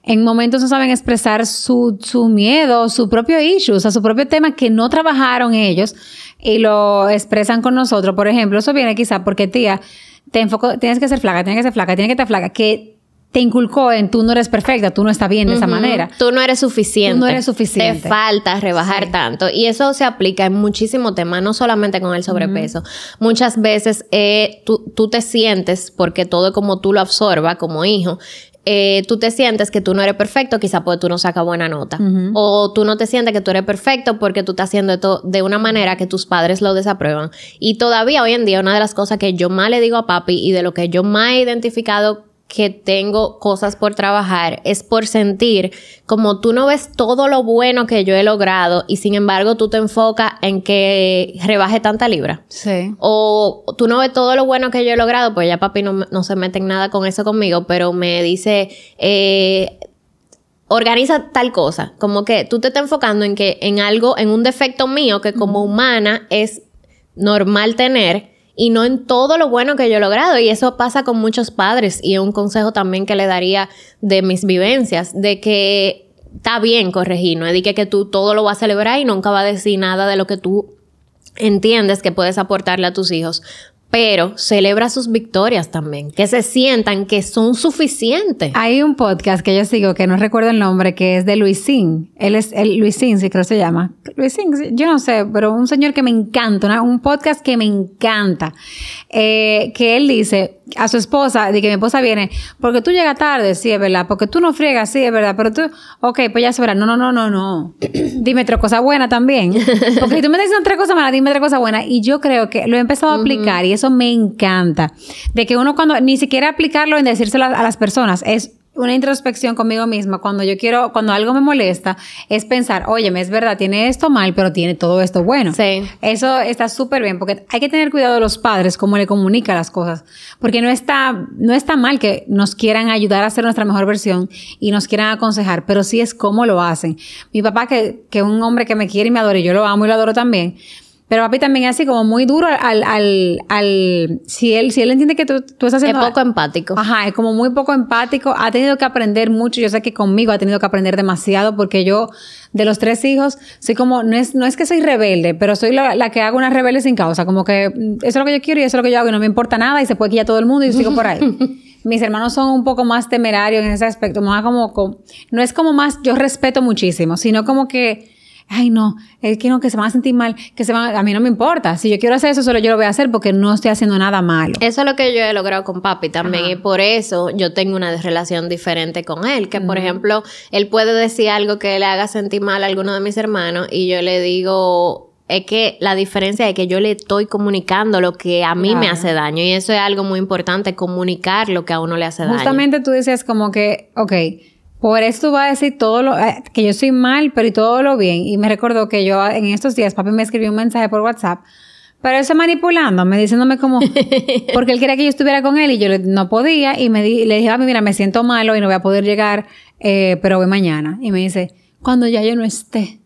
en momentos no saben expresar su, su miedo, su propio issue, o sea, su propio tema que no trabajaron ellos y lo expresan con nosotros. Por ejemplo, eso viene quizá porque tía, te enfoco, tienes que ser flaca, tienes que ser flaca, tienes que estar flaca, que te inculcó en tú no eres perfecta, tú no estás bien de esa manera. Tú no eres suficiente. Tú no eres suficiente. Te falta rebajar tanto. Y eso se aplica en muchísimos temas, no solamente con el sobrepeso. Muchas veces eh, tú, tú, te sientes, porque todo es como tú lo absorbas como hijo, eh, tú te sientes que tú no eres perfecto, quizá porque tú no sacas buena nota. O tú no te sientes que tú eres perfecto porque tú estás haciendo esto de una manera que tus padres lo desaprueban. Y todavía hoy en día una de las cosas que yo más le digo a papi y de lo que yo más he identificado que tengo cosas por trabajar es por sentir como tú no ves todo lo bueno que yo he logrado y sin embargo tú te enfocas en que rebaje tanta libra. Sí. O tú no ves todo lo bueno que yo he logrado, pues ya papi no, no se mete en nada con eso conmigo, pero me dice, eh, organiza tal cosa. Como que tú te estás enfocando en que en algo, en un defecto mío que como humana es normal tener y no en todo lo bueno que yo he logrado. Y eso pasa con muchos padres y es un consejo también que le daría de mis vivencias, de que está bien corregir, no es que, que tú todo lo vas a celebrar y nunca va a decir nada de lo que tú entiendes que puedes aportarle a tus hijos, pero celebra sus victorias también, que se sientan que son suficientes. Hay un podcast que yo sigo que no recuerdo el nombre, que es de Luisín. Él es el Luisín, sí creo que se llama. Luisín, yo no sé, pero un señor que me encanta, un podcast que me encanta, eh, que él dice a su esposa, de que mi esposa viene, porque tú llegas tarde, sí, es verdad, porque tú no friegas, sí, es verdad, pero tú, ok, pues ya se verá, no, no, no, no, no, dime tres cosas buenas también, porque si tú me dices tres cosas malas, dime tres cosas buenas, y yo creo que lo he empezado a aplicar y eso me encanta, de que uno cuando, ni siquiera aplicarlo en decírselo a las personas, es una introspección conmigo misma cuando yo quiero, cuando algo me molesta, es pensar, oye, es verdad, tiene esto mal, pero tiene todo esto bueno. Sí. Eso está súper bien, porque hay que tener cuidado de los padres, cómo le comunica las cosas, porque no está, no está mal que nos quieran ayudar a ser nuestra mejor versión y nos quieran aconsejar, pero sí es cómo lo hacen. Mi papá, que, que es un hombre que me quiere y me adora, y yo lo amo y lo adoro también, pero papi también es así como muy duro al, al, al, si él, si él entiende que tú, tú estás haciendo... Es poco empático. Ajá, es como muy poco empático. Ha tenido que aprender mucho. Yo sé que conmigo ha tenido que aprender demasiado porque yo, de los tres hijos, soy como, no es, no es que soy rebelde, pero soy la, que hago una rebelde sin causa. Como que mm, eso es lo que yo quiero y eso es lo que yo hago y no me importa nada y se puede quillar todo el mundo y yo sigo por ahí. Mis hermanos son un poco más temerarios en ese aspecto, más como, no es como más, yo respeto muchísimo, sino como que ay no, es que no, que se van a sentir mal, que se van a... a mí no me importa. Si yo quiero hacer eso, solo yo lo voy a hacer porque no estoy haciendo nada malo. Eso es lo que yo he logrado con papi también y por eso yo tengo una relación diferente con él, que por ejemplo, él puede decir algo que le haga sentir mal a alguno de mis hermanos y yo le digo, es que la diferencia es que yo le estoy comunicando lo que a mí me hace daño y eso es algo muy importante, comunicar lo que a uno le hace daño. Justamente tú decías como que, ok, por eso tú vas a decir todo lo, eh, que yo soy mal, pero y todo lo bien. Y me recordó que yo en estos días, papi me escribió un mensaje por WhatsApp, pero eso manipulándome, diciéndome como, porque él quería que yo estuviera con él y yo no podía. Y me le dije, a mí, mira, me siento malo y no voy a poder llegar, eh, pero voy mañana. Y me dice, cuando ya yo no esté.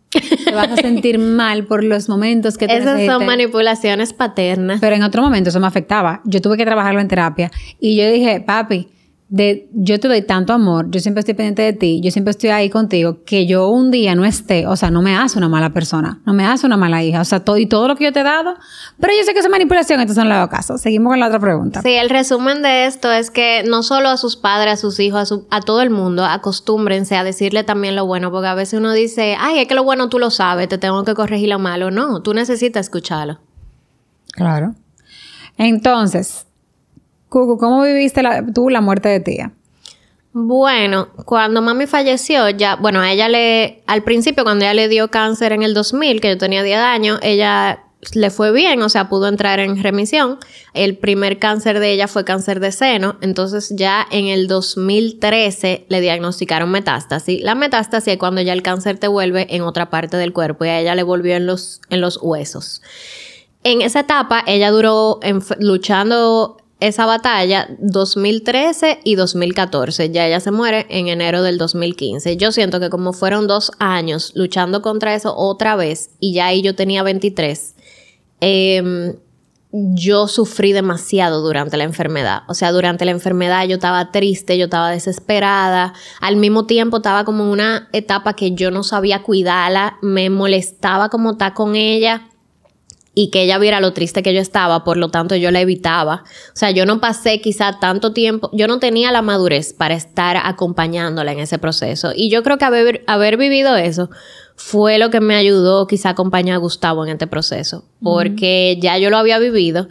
Te vas a sentir mal por los momentos que te Esas son manipulaciones paternas. Pero en otro momento eso me afectaba. Yo tuve que trabajarlo en terapia. Y yo dije, papi, de yo te doy tanto amor, yo siempre estoy pendiente de ti, yo siempre estoy ahí contigo, que yo un día no esté, o sea, no me hace una mala persona, no me hace una mala hija, o sea, todo y todo lo que yo te he dado, pero yo sé que es manipulación, entonces no le hago caso. Seguimos con la otra pregunta. Sí, el resumen de esto es que no solo a sus padres, a sus hijos, a, a todo el mundo, acostúmbrense a decirle también lo bueno, porque a veces uno dice, ay, es que lo bueno tú lo sabes, te tengo que corregir lo malo. No, tú necesitas escucharlo. Claro. Entonces, ¿cómo viviste tú la muerte de tía? Bueno, cuando mami falleció, ya, bueno, a ella le, al principio cuando ella le dio cáncer en el 2000, que yo tenía 10 años, ella le fue bien, o sea, pudo entrar en remisión. El primer cáncer de ella fue cáncer de seno, entonces ya en el 2013 le diagnosticaron metástasis. La metástasis es cuando ya el cáncer te vuelve en otra parte del cuerpo y a ella le volvió en los, en los huesos. En esa etapa, ella duró luchando esa batalla 2013 y 2014. Ya ella se muere en enero del 2015. Yo siento que como fueron dos años luchando contra eso otra vez y ya ahí yo tenía 23, em, yo sufrí demasiado durante la enfermedad. O sea, durante la enfermedad yo estaba triste, yo estaba desesperada. Al mismo tiempo estaba como en una etapa que yo no sabía cuidarla, me molestaba como estar con ella y que ella viera lo triste que yo estaba, por lo tanto yo la evitaba. O sea, yo no pasé quizá tanto tiempo, yo no tenía la madurez para estar acompañándola en ese proceso. Y yo creo que haber, haber vivido eso fue lo que me ayudó quizá a acompañar a Gustavo en este proceso, porque ya yo lo había vivido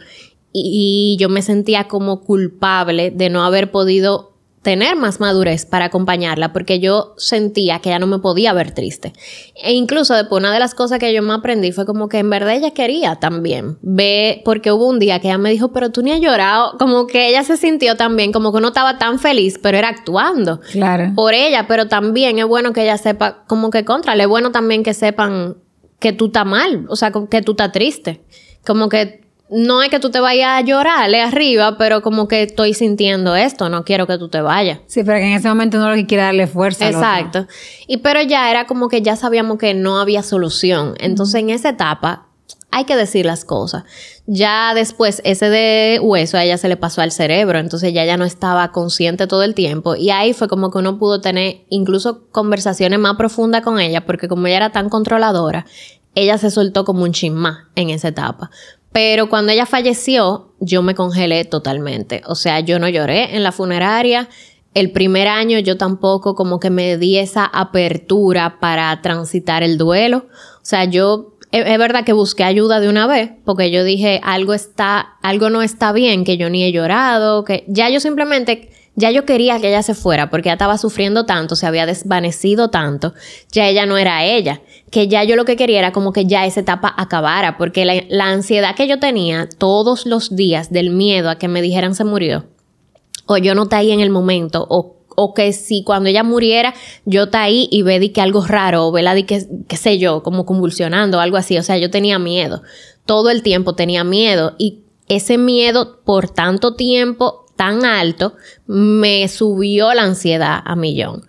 y yo me sentía como culpable de no haber podido tener más madurez para acompañarla porque yo sentía que ella no me podía ver triste. E incluso después una de las cosas que yo me aprendí fue como que en verdad ella quería también ve, porque hubo un día que ella me dijo, pero tú ni has llorado, como que ella se sintió también, como que no estaba tan feliz, pero era actuando. Claro. Por ella, pero también es bueno que ella sepa, como que contra, es bueno también que sepan que tú estás mal, o sea, que tú estás triste. Como que no es que tú te vayas a llorarle arriba, pero como que estoy sintiendo esto, no quiero que tú te vayas. Sí, pero que en ese momento no lo que quiere darle fuerza. Exacto. Y pero ya era como que ya sabíamos que no había solución. Entonces en esa etapa hay que decir las cosas. Ya después, ese de hueso a ella se le pasó al cerebro, entonces ya ya no estaba consciente todo el tiempo. Y ahí fue como que uno pudo tener incluso conversaciones más profundas con ella, porque como ella era tan controladora, ella se soltó como un chismá en esa etapa. Pero cuando ella falleció, yo me congelé totalmente. O sea, yo no lloré en la funeraria. El primer año yo tampoco como que me di esa apertura para transitar el duelo. O sea, yo es, verdad que busqué ayuda de una vez porque yo dije algo está, algo no está bien, que yo ni he llorado, que ya yo simplemente ya yo quería que ella se fuera porque ya estaba sufriendo tanto, se había desvanecido tanto, ya ella no era ella, que ya yo lo que quería era como que ya esa etapa acabara, porque la, ansiedad que yo tenía todos los días del miedo a que me dijeran se murió, o yo no está ahí en el momento, o o que si cuando ella muriera yo está ahí y ve que algo raro o ve la que qué sé yo, como convulsionando algo así, o sea, yo tenía miedo. Todo el tiempo tenía miedo y ese miedo por tanto tiempo tan alto, me subió la ansiedad a millón.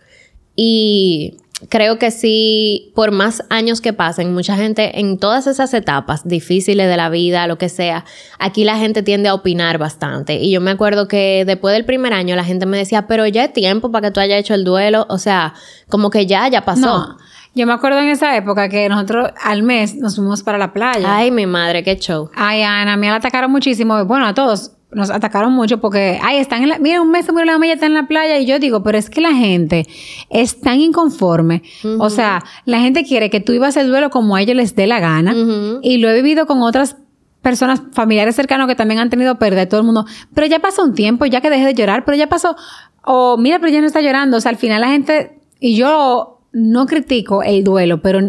Y creo que sí, por más años que pasen, mucha gente en todas esas etapas difíciles de la vida, lo que sea, aquí la gente tiende a opinar bastante. Y yo me acuerdo que después del primer año la gente me decía, pero ya es tiempo para que tú hayas hecho el duelo. O sea, como que ya, ya pasó. Yo me acuerdo en esa época que nosotros al mes nos fuimos para la playa. Ay, mi madre, qué show. Ay, Ana, a mí la atacaron muchísimo. Bueno, a todos nos atacaron mucho porque, ay, están en la, mira, un mes se murió la mamá y está en la playa y yo digo, pero es que la gente es tan inconforme. O sea, la gente quiere que tú ibas el duelo como a ellos les dé la gana y lo he vivido con otras personas, familiares cercanos que también han tenido pérdida todo el mundo, pero ya pasó un tiempo, ya que dejé de llorar, pero ya pasó, o mira, pero ya no está llorando, o sea, al final la gente, y yo no critico el duelo, pero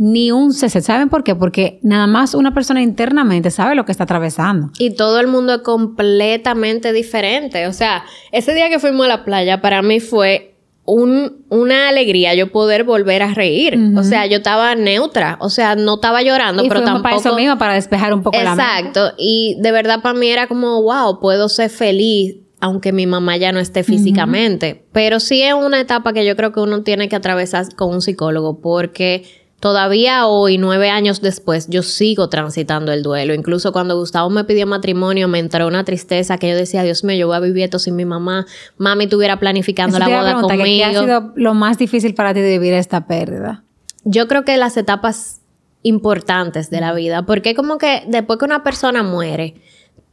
ni un cese. ¿Saben por qué? Porque nada más una persona internamente sabe lo que está atravesando. Y todo el mundo es completamente diferente. O sea, ese día que fuimos a la playa para mí fue un, una alegría yo poder volver a reír. O sea, yo estaba neutra. O sea, no estaba llorando, pero tampoco... para eso mismo, para despejar un poco la mente. Exacto. Y de verdad para mí era como, wow, puedo ser feliz aunque mi mamá ya no esté físicamente. Pero sí es una etapa que yo creo que uno tiene que atravesar con un psicólogo porque Todavía hoy, nueve años después, yo sigo transitando el duelo. Incluso cuando Gustavo me pidió matrimonio, me entró una tristeza que yo decía, Dios mío, yo voy a vivir esto sin mi mamá. Mami estuviera planificando la boda conmigo. ¿Qué ha sido lo más difícil para ti de vivir esta pérdida? Yo creo que las etapas importantes de la vida, porque como que después que una persona muere,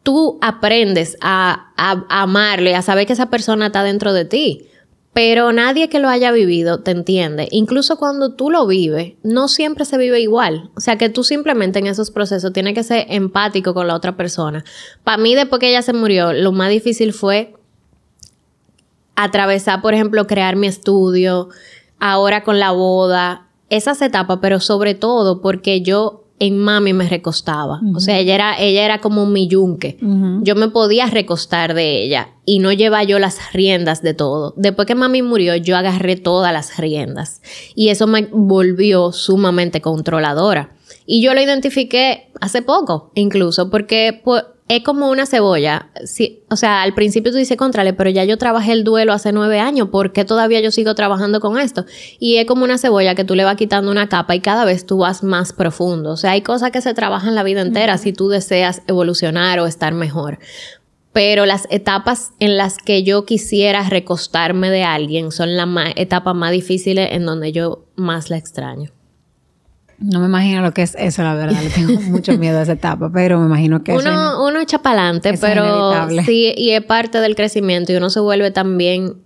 tú aprendes a, a amarle, a saber que esa persona está dentro de ti. Pero nadie que lo haya vivido te entiende. Incluso cuando tú lo vives, no siempre se vive igual. O sea que tú simplemente en esos procesos tienes que ser empático con la otra persona. Para mí, después que ella se murió, lo más difícil fue atravesar, por ejemplo, crear mi estudio, ahora con la boda, esas etapas, pero sobre todo porque yo en mami me recostaba. O sea, ella era, ella era como mi yunque. Yo me podía recostar de ella y no lleva yo las riendas de todo. Después que mami murió, yo agarré todas las riendas. Y eso me volvió sumamente controladora. Y yo lo identifiqué hace poco, incluso, porque pues, es como una cebolla. Sí, o sea, al principio tú dices, contrale, pero ya yo trabajé el duelo hace nueve años, ¿por qué todavía yo sigo trabajando con esto? Y es como una cebolla que tú le vas quitando una capa y cada vez tú vas más profundo. O sea, hay cosas que se trabajan la vida entera si tú deseas evolucionar o estar mejor. Pero las etapas en las que yo quisiera recostarme de alguien son las etapas más difíciles en donde yo más la extraño. No me imagino lo que es eso, la verdad. Le tengo mucho miedo a esa etapa, pero me imagino que uno, uno echa para adelante, pero sí, y es parte del crecimiento y uno se vuelve también.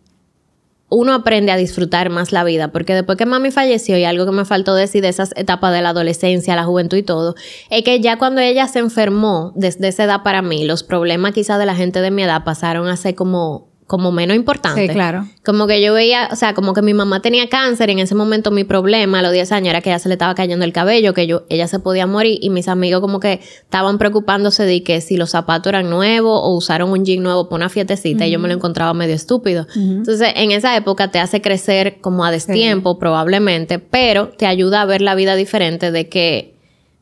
Uno aprende a disfrutar más la vida, porque después que mami falleció y algo que me faltó decir de esas etapas de la adolescencia, la juventud y todo, es que ya cuando ella se enfermó, desde esa edad para mí, los problemas quizás de la gente de mi edad pasaron a ser como como menos importante. Sí, claro. Como que yo veía, o sea, como que mi mamá tenía cáncer y en ese momento mi problema a los 10 años era que ella se le estaba cayendo el cabello, que yo, ella se podía morir y mis amigos como que estaban preocupándose de que si los zapatos eran nuevos o usaron un jean nuevo para una fiestecita y yo me lo encontraba medio estúpido. Entonces, en esa época te hace crecer como a destiempo probablemente, pero te ayuda a ver la vida diferente de que,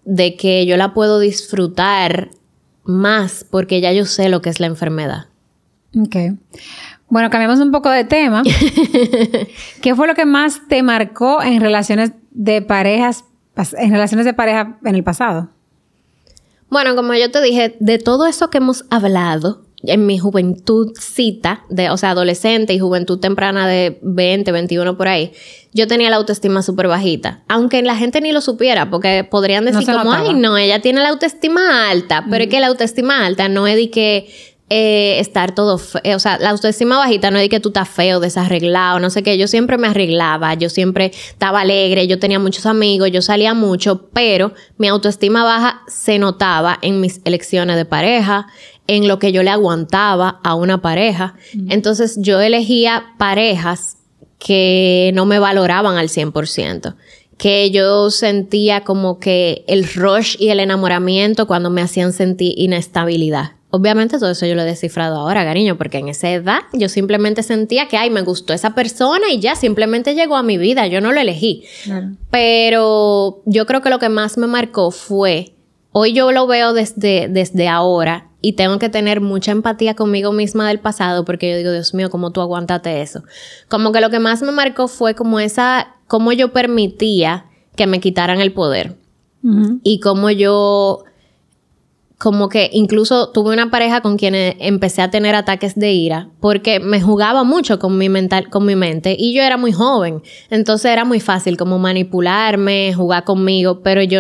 de que yo la puedo disfrutar más porque ya yo sé lo que es la enfermedad. Ok. Bueno, cambiamos un poco de tema. ¿Qué fue lo que más te marcó en relaciones de parejas, en relaciones de pareja en el pasado? Bueno, como yo te dije, de todo eso que hemos hablado, en mi cita, de, o sea, adolescente y juventud temprana de 20, 21 por ahí, yo tenía la autoestima súper bajita. Aunque la gente ni lo supiera, porque podrían decir como, ay, no, ella tiene la autoestima alta, pero es que la autoestima alta no es de que eh, estar todo feo. O sea, la autoestima bajita no es de que tú estás feo, desarreglado, no sé qué. Yo siempre me arreglaba, yo siempre estaba alegre, yo tenía muchos amigos, yo salía mucho, pero mi autoestima baja se notaba en mis elecciones de pareja, en lo que yo le aguantaba a una pareja. Entonces yo elegía parejas que no me valoraban al 100% que yo sentía como que el rush y el enamoramiento cuando me hacían sentir inestabilidad. Obviamente todo eso yo lo he descifrado ahora, cariño, porque en esa edad yo simplemente sentía que, ay, me gustó esa persona y ya simplemente llegó a mi vida, yo no lo elegí. Pero yo creo que lo que más me marcó fue, hoy yo lo veo desde, desde ahora y tengo que tener mucha empatía conmigo misma del pasado porque yo digo, Dios mío, ¿cómo tú aguantaste eso? Como que lo que más me marcó fue como esa, cómo yo permitía que me quitaran el poder. Y cómo yo como que incluso tuve una pareja con quien empecé a tener ataques de ira porque me jugaba mucho con mi mental, con mi mente y yo era muy joven, entonces era muy fácil como manipularme, jugar conmigo, pero yo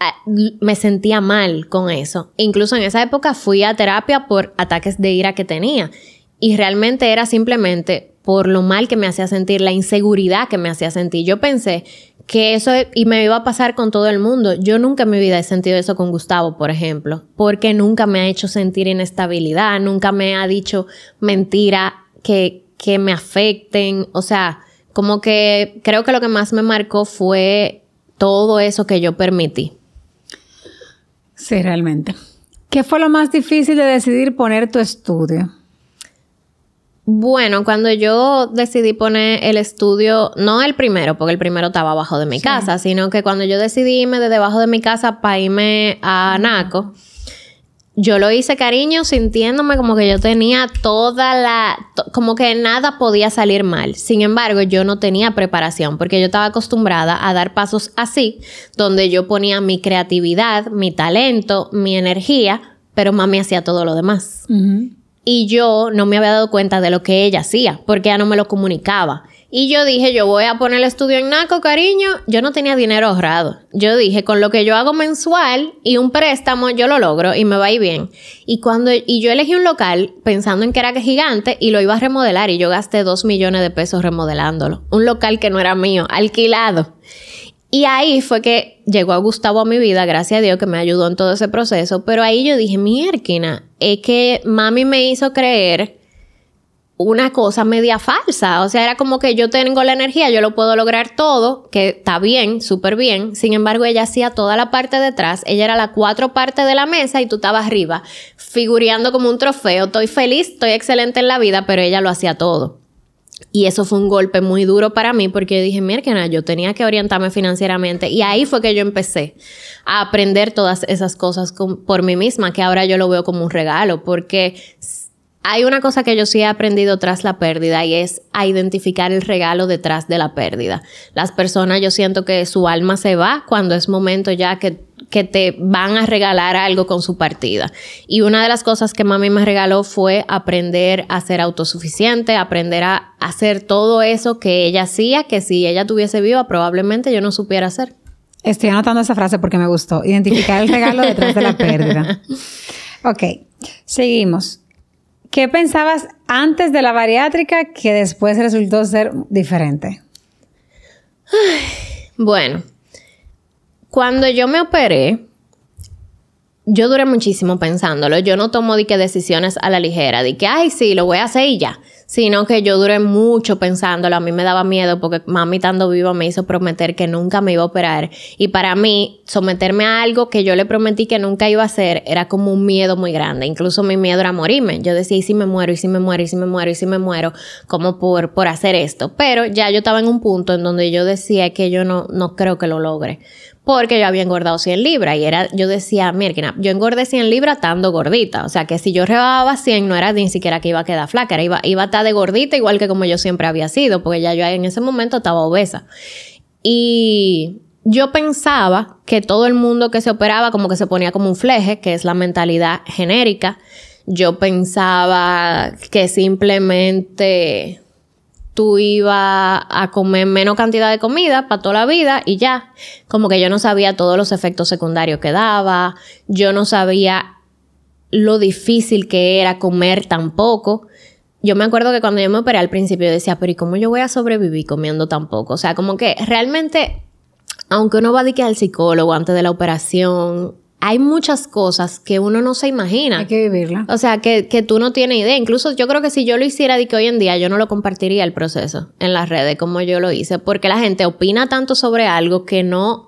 ah, me sentía mal con eso. Incluso en esa época fui a terapia por ataques de ira que tenía y realmente era simplemente por lo mal que me hacía sentir, la inseguridad que me hacía sentir. Yo pensé que eso y me iba a pasar con todo el mundo. Yo nunca en mi vida he sentido eso con Gustavo, por ejemplo, porque nunca me ha hecho sentir inestabilidad, nunca me ha dicho mentiras que, que me afecten, o sea, como que creo que lo que más me marcó fue todo eso que yo permití. Sí, realmente. ¿Qué fue lo más difícil de decidir poner tu estudio? Bueno, cuando yo decidí poner el estudio, no el primero, porque el primero estaba abajo de mi casa, sino que cuando yo decidí irme de debajo de mi casa para irme a Naco, yo lo hice cariño sintiéndome como que yo tenía toda la, como que nada podía salir mal. Sin embargo, yo no tenía preparación porque yo estaba acostumbrada a dar pasos así, donde yo ponía mi creatividad, mi talento, mi energía, pero mami hacía todo lo demás y yo no me había dado cuenta de lo que ella hacía, porque ella no me lo comunicaba. Y yo dije, yo voy a poner el estudio en NACO, cariño. Yo no tenía dinero ahorrado. Yo dije, con lo que yo hago mensual y un préstamo, yo lo logro y me va a ir bien. Y cuando, y yo elegí un local pensando en que era gigante y lo iba a remodelar y yo gasté dos millones de pesos remodelándolo. Un local que no era mío, alquilado. Y ahí fue que llegó a Gustavo a mi vida, gracias a Dios que me ayudó en todo ese proceso. Pero ahí yo dije, mierquina, es que mami me hizo creer una cosa media falsa. O sea, era como que yo tengo la energía, yo lo puedo lograr todo, que está bien, súper bien. Sin embargo, ella hacía toda la parte detrás. Ella era la cuatro partes de la mesa y tú estabas arriba, figureando como un trofeo. Estoy feliz, estoy excelente en la vida, pero ella lo hacía todo. Y eso fue un golpe muy duro para mí porque dije, mira, yo tenía que orientarme financieramente. Y ahí fue que yo empecé a aprender todas esas cosas por mí misma, que ahora yo lo veo como un regalo, porque hay una cosa que yo sí he aprendido tras la pérdida y es a identificar el regalo detrás de la pérdida. Las personas, yo siento que su alma se va cuando es momento ya que que te van a regalar algo con su partida. Y una de las cosas que mami me regaló fue aprender a ser autosuficiente, aprender a hacer todo eso que ella hacía, que si ella tuviese viva probablemente yo no supiera hacer. Estoy anotando esa frase porque me gustó. Identificar el regalo detrás de la pérdida. Ok, seguimos. ¿Qué pensabas antes de la bariátrica que después resultó ser diferente? bueno, cuando yo me operé, yo duré muchísimo pensándolo. Yo no tomo de que decisiones a la ligera, de que, ay, sí, lo voy a hacer y ya. Sino que yo duré mucho pensándolo. A mí me daba miedo porque mami estando viva me hizo prometer que nunca me iba a operar. Y para mí, someterme a algo que yo le prometí que nunca iba a hacer era como un miedo muy grande. Incluso mi miedo era morirme. Yo decía, ¿y si me muero? ¿Y si me muero? ¿Y si me muero? ¿Y si me muero? Como por, por hacer esto. Pero ya yo estaba en un punto en donde yo decía que yo no, no creo que lo logre porque yo había engordado 100 libras y era, yo decía, mira, yo engordé 100 libras estando gordita, o sea que si yo rebajaba 100 no era ni siquiera que iba a quedar flaca, era, iba, iba a estar de gordita igual que como yo siempre había sido, porque ya yo en ese momento estaba obesa. Y yo pensaba que todo el mundo que se operaba como que se ponía como un fleje, que es la mentalidad genérica. Yo pensaba que simplemente tú ibas a comer menos cantidad de comida para toda la vida y ya. Como que yo no sabía todos los efectos secundarios que daba, yo no sabía lo difícil que era comer tan poco. Yo me acuerdo que cuando yo me operé al principio decía, pero ¿y cómo yo voy a sobrevivir comiendo tan poco? O sea, como que realmente, aunque uno va a al psicólogo antes de la operación, hay muchas cosas que uno no se imagina. Hay que vivirla. O sea, que, que tú no tienes idea. Incluso yo creo que si yo lo hiciera de que hoy en día, yo no lo compartiría el proceso en las redes como yo lo hice, porque la gente opina tanto sobre algo que no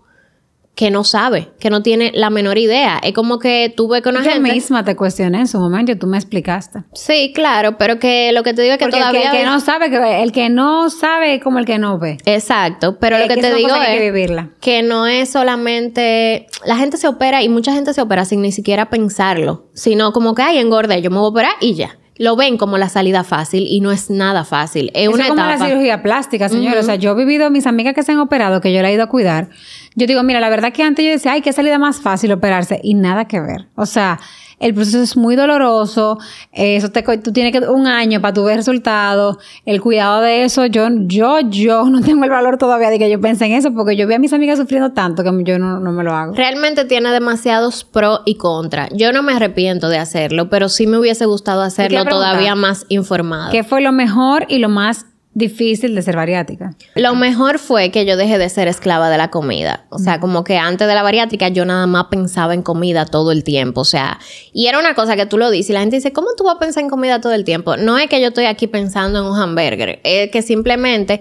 que no sabe, que no tiene la menor idea. Es como que tuve con una Yo gente... misma te cuestioné en su momento tú me explicaste. Sí, claro, pero que lo que te digo es que Porque todavía... el, que, el que no sabe, que el que no sabe es como el que no ve. Exacto, pero Es lo que, que te digo es que vivirla. que no es solamente la gente se opera y mucha gente se opera sin ni siquiera pensarlo, sino como que ay engordé, yo me voy a operar y ya. Lo ven como la salida fácil y no es nada fácil. Es Eso una es como etapa. la cirugía plástica, señora. O sea, yo he vivido, mis amigas que se han operado, que yo la he ido a cuidar. Yo digo, mira, la verdad que antes yo decía, ay, qué salida más fácil operarse. Y nada que ver. O sea, el proceso es muy doloroso. Eso te, tú tienes que un año para tu ver resultados. El cuidado de eso, yo, yo, yo no tengo el valor todavía de que yo pense en eso, porque yo veo a mis amigas sufriendo tanto que yo no, no me lo hago. Realmente tiene demasiados pro y contra. Yo no me arrepiento de hacerlo, pero sí me hubiese gustado hacerlo todavía más informado. ¿Qué fue lo mejor y lo más difícil de ser bariátrica? Lo mejor fue que yo dejé de ser esclava de la comida. O sea, como que antes de la bariátrica yo nada más pensaba en comida todo el tiempo. O sea, y era una cosa que tú lo dices y la gente dice, ¿cómo tú vas a pensar en comida todo el tiempo? No es que yo estoy aquí pensando en un hamburger, es que simplemente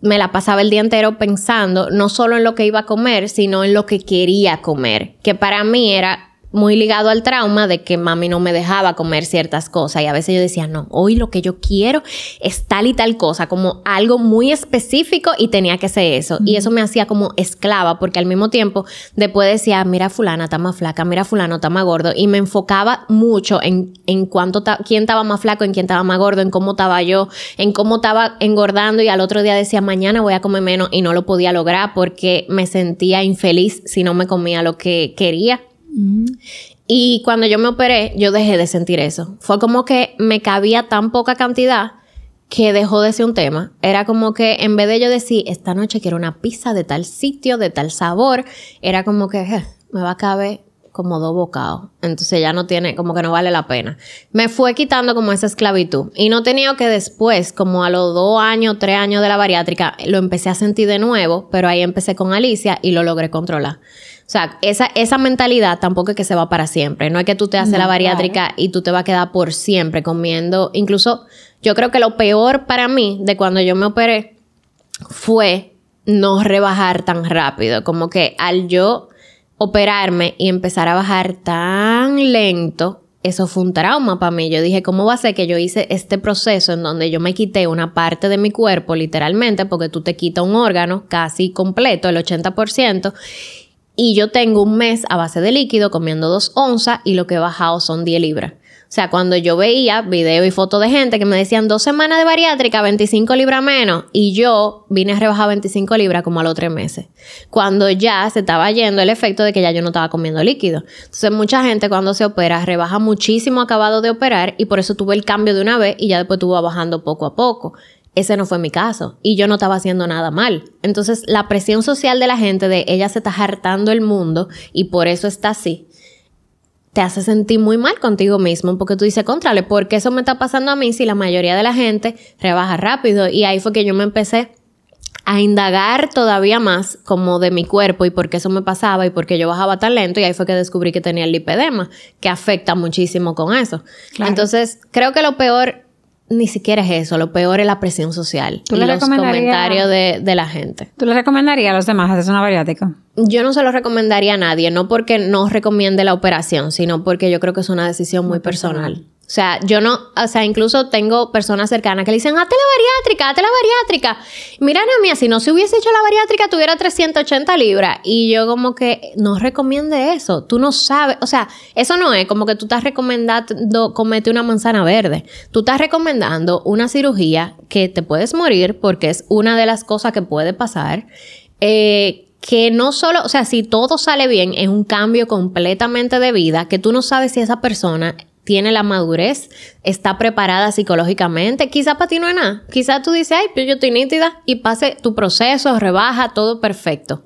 me la pasaba el día entero pensando no solo en lo que iba a comer, sino en lo que quería comer. Que para mí era muy ligado al trauma de que mami no me dejaba comer ciertas cosas y a veces yo decía, no, hoy lo que yo quiero es tal y tal cosa, como algo muy específico y tenía que ser eso. Y eso me hacía como esclava porque al mismo tiempo después decía, mira fulana está más flaca, mira fulano está más gordo y me enfocaba mucho en, en cuánto ta- quién estaba más flaco, en quién estaba más gordo, en cómo estaba yo, en cómo estaba engordando y al otro día decía, mañana voy a comer menos y no lo podía lograr porque me sentía infeliz si no me comía lo que quería. Y cuando yo me operé, yo dejé de sentir eso. Fue como que me cabía tan poca cantidad que dejó de ser un tema. Era como que en vez de yo decir, esta noche quiero una pizza de tal sitio, de tal sabor, era como que "Eh, me va a caber como dos bocados. Entonces ya no tiene, como que no vale la pena. Me fue quitando como esa esclavitud. Y no tenido que después, como a los dos años, tres años de la bariátrica, lo empecé a sentir de nuevo, pero ahí empecé con Alicia y lo logré controlar. O sea, esa, esa mentalidad tampoco es que se va para siempre. No es que tú te haces No, la bariátrica y tú te vas a quedar por siempre comiendo. Incluso yo creo que lo peor para mí de cuando yo me operé fue no rebajar tan rápido. Como que al yo operarme y empezar a bajar tan lento, eso fue un trauma para mí. Yo dije, ¿cómo va a ser que yo hice este proceso en donde yo me quité una parte de mi cuerpo, literalmente, porque tú te quitas un órgano casi completo, el 80%, y yo tengo un mes a base de líquido comiendo dos onzas y lo que he bajado son 10 libras. O sea, cuando yo veía video y fotos de gente que me decían dos semanas de bariátrica, 25 libras menos, y yo vine a rebajar 25 libras como a los tres meses. Cuando ya se estaba yendo el efecto de que ya yo no estaba comiendo líquido. Entonces, mucha gente cuando se opera rebaja muchísimo acabado de operar y por eso tuve el cambio de una vez y ya después tuvo bajando poco a poco. Ese no fue mi caso y yo no estaba haciendo nada mal. Entonces, la presión social de la gente de ella se está hartando el mundo y por eso está así te hace sentir muy mal contigo mismo porque tú dices, contrale, ¿por qué eso me está pasando a mí si la mayoría de la gente rebaja rápido? Y ahí fue que yo me empecé a indagar todavía más como de mi cuerpo y por qué eso me pasaba y por qué yo bajaba tan lento y ahí fue que descubrí que tenía el lipedema, que afecta muchísimo con eso. Claro. Entonces, creo que lo peor ni siquiera es eso, lo peor es la presión social ¿Tú y le los comentarios de, de la gente. ¿Tú le recomendarías a los demás hacerse una bariátrica? Yo no se lo recomendaría a nadie, no porque no recomiende la operación, sino porque yo creo que es una decisión muy personal. O sea, yo no, o sea, incluso tengo personas cercanas que le dicen, hazte la bariátrica, hazte la bariátrica. Mira, mía, si no se hubiese hecho la bariátrica, tuviera 380 libras. Y yo como que no recomiende eso. Tú no sabes, o sea, eso no es como que tú estás recomendando comete una manzana verde. Tú estás recomendando una cirugía que te puedes morir porque es una de las cosas que puede pasar. eh, que no solo, o sea, si todo sale bien, es un cambio completamente de vida, que tú no sabes si esa persona tiene la madurez, está preparada psicológicamente. Quizá para ti no es nada. Quizá tú dices, ay, pero yo estoy nítida y pase tu proceso, rebaja, todo perfecto.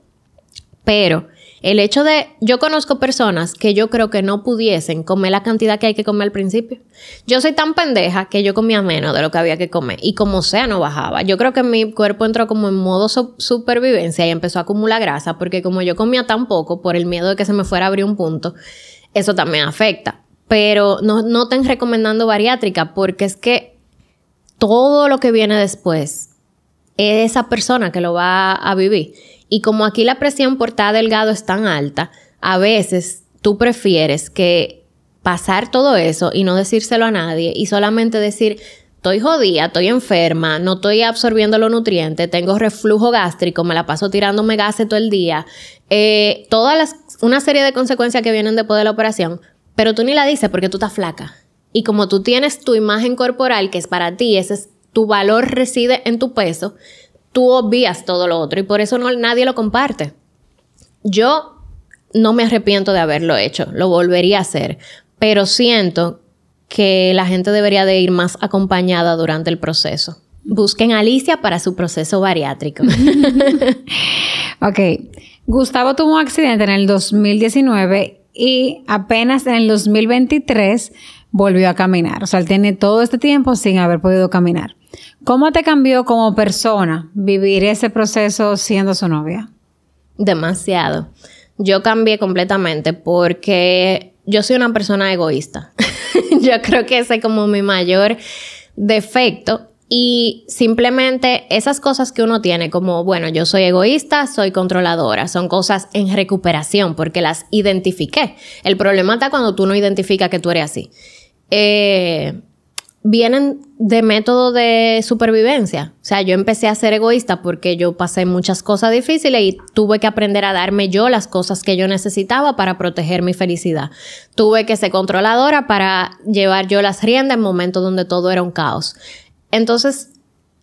Pero el hecho de, yo conozco personas que yo creo que no pudiesen comer la cantidad que hay que comer al principio. Yo soy tan pendeja que yo comía menos de lo que había que comer y como sea no bajaba. Yo creo que mi cuerpo entró como en modo supervivencia y empezó a acumular grasa porque como yo comía tan poco por el miedo de que se me fuera a abrir un punto, eso también afecta. Pero no, no estén recomendando bariátrica porque es que todo lo que viene después es esa persona que lo va a vivir. Y como aquí la presión por estar delgado es tan alta, a veces tú prefieres que pasar todo eso y no decírselo a nadie y solamente decir, estoy jodida, estoy enferma, no estoy absorbiendo los nutrientes, tengo reflujo gástrico, me la paso tirándome gases todo el día, eh, todas las, una serie de consecuencias que vienen después de la operación, pero tú ni la dices porque tú estás flaca. Y como tú tienes tu imagen corporal, que es para ti, ese es tu valor reside en tu peso, tú obvias todo lo otro y por eso no, nadie lo comparte. Yo no me arrepiento de haberlo hecho, lo volvería a hacer, pero siento que la gente debería de ir más acompañada durante el proceso. Busquen a Alicia para su proceso bariátrico. ok. Gustavo tuvo un accidente en el 2019 y apenas en el 2023 volvió a caminar. O sea, él tiene todo este tiempo sin haber podido caminar. ¿Cómo te cambió como persona vivir ese proceso siendo su novia? Demasiado. Yo cambié completamente porque yo soy una persona egoísta. yo creo que ese es como mi mayor defecto. Y simplemente esas cosas que uno tiene, como, bueno, yo soy egoísta, soy controladora, son cosas en recuperación porque las identifiqué. El problema está cuando tú no identificas que tú eres así. Eh, vienen de método de supervivencia. O sea, yo empecé a ser egoísta porque yo pasé muchas cosas difíciles y tuve que aprender a darme yo las cosas que yo necesitaba para proteger mi felicidad. Tuve que ser controladora para llevar yo las riendas en momentos donde todo era un caos. Entonces,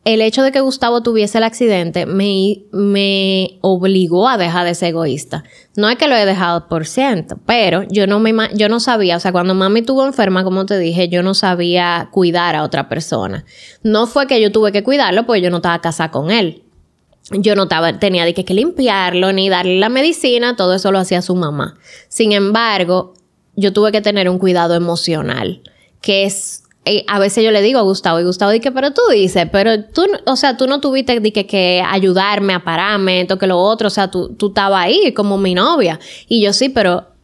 el hecho de que Gustavo tuviese el accidente me, me obligó a dejar de ser egoísta. No es que lo he dejado por ciento, pero yo no, me, yo no sabía, o sea, cuando mami estuvo enferma, como te dije, yo no sabía cuidar a otra persona. No fue que yo tuve que cuidarlo, porque yo no estaba casada con él. Yo no estaba, tenía que, que limpiarlo ni darle la medicina, todo eso lo hacía su mamá. Sin embargo, yo tuve que tener un cuidado emocional, que es a veces yo le digo a Gustavo, y Gustavo dice, pero tú dices, pero tú, o sea, tú no tuviste que, que ayudarme a pararme, esto que lo otro, o sea, tú, tú estabas ahí como mi novia. Y yo sí, pero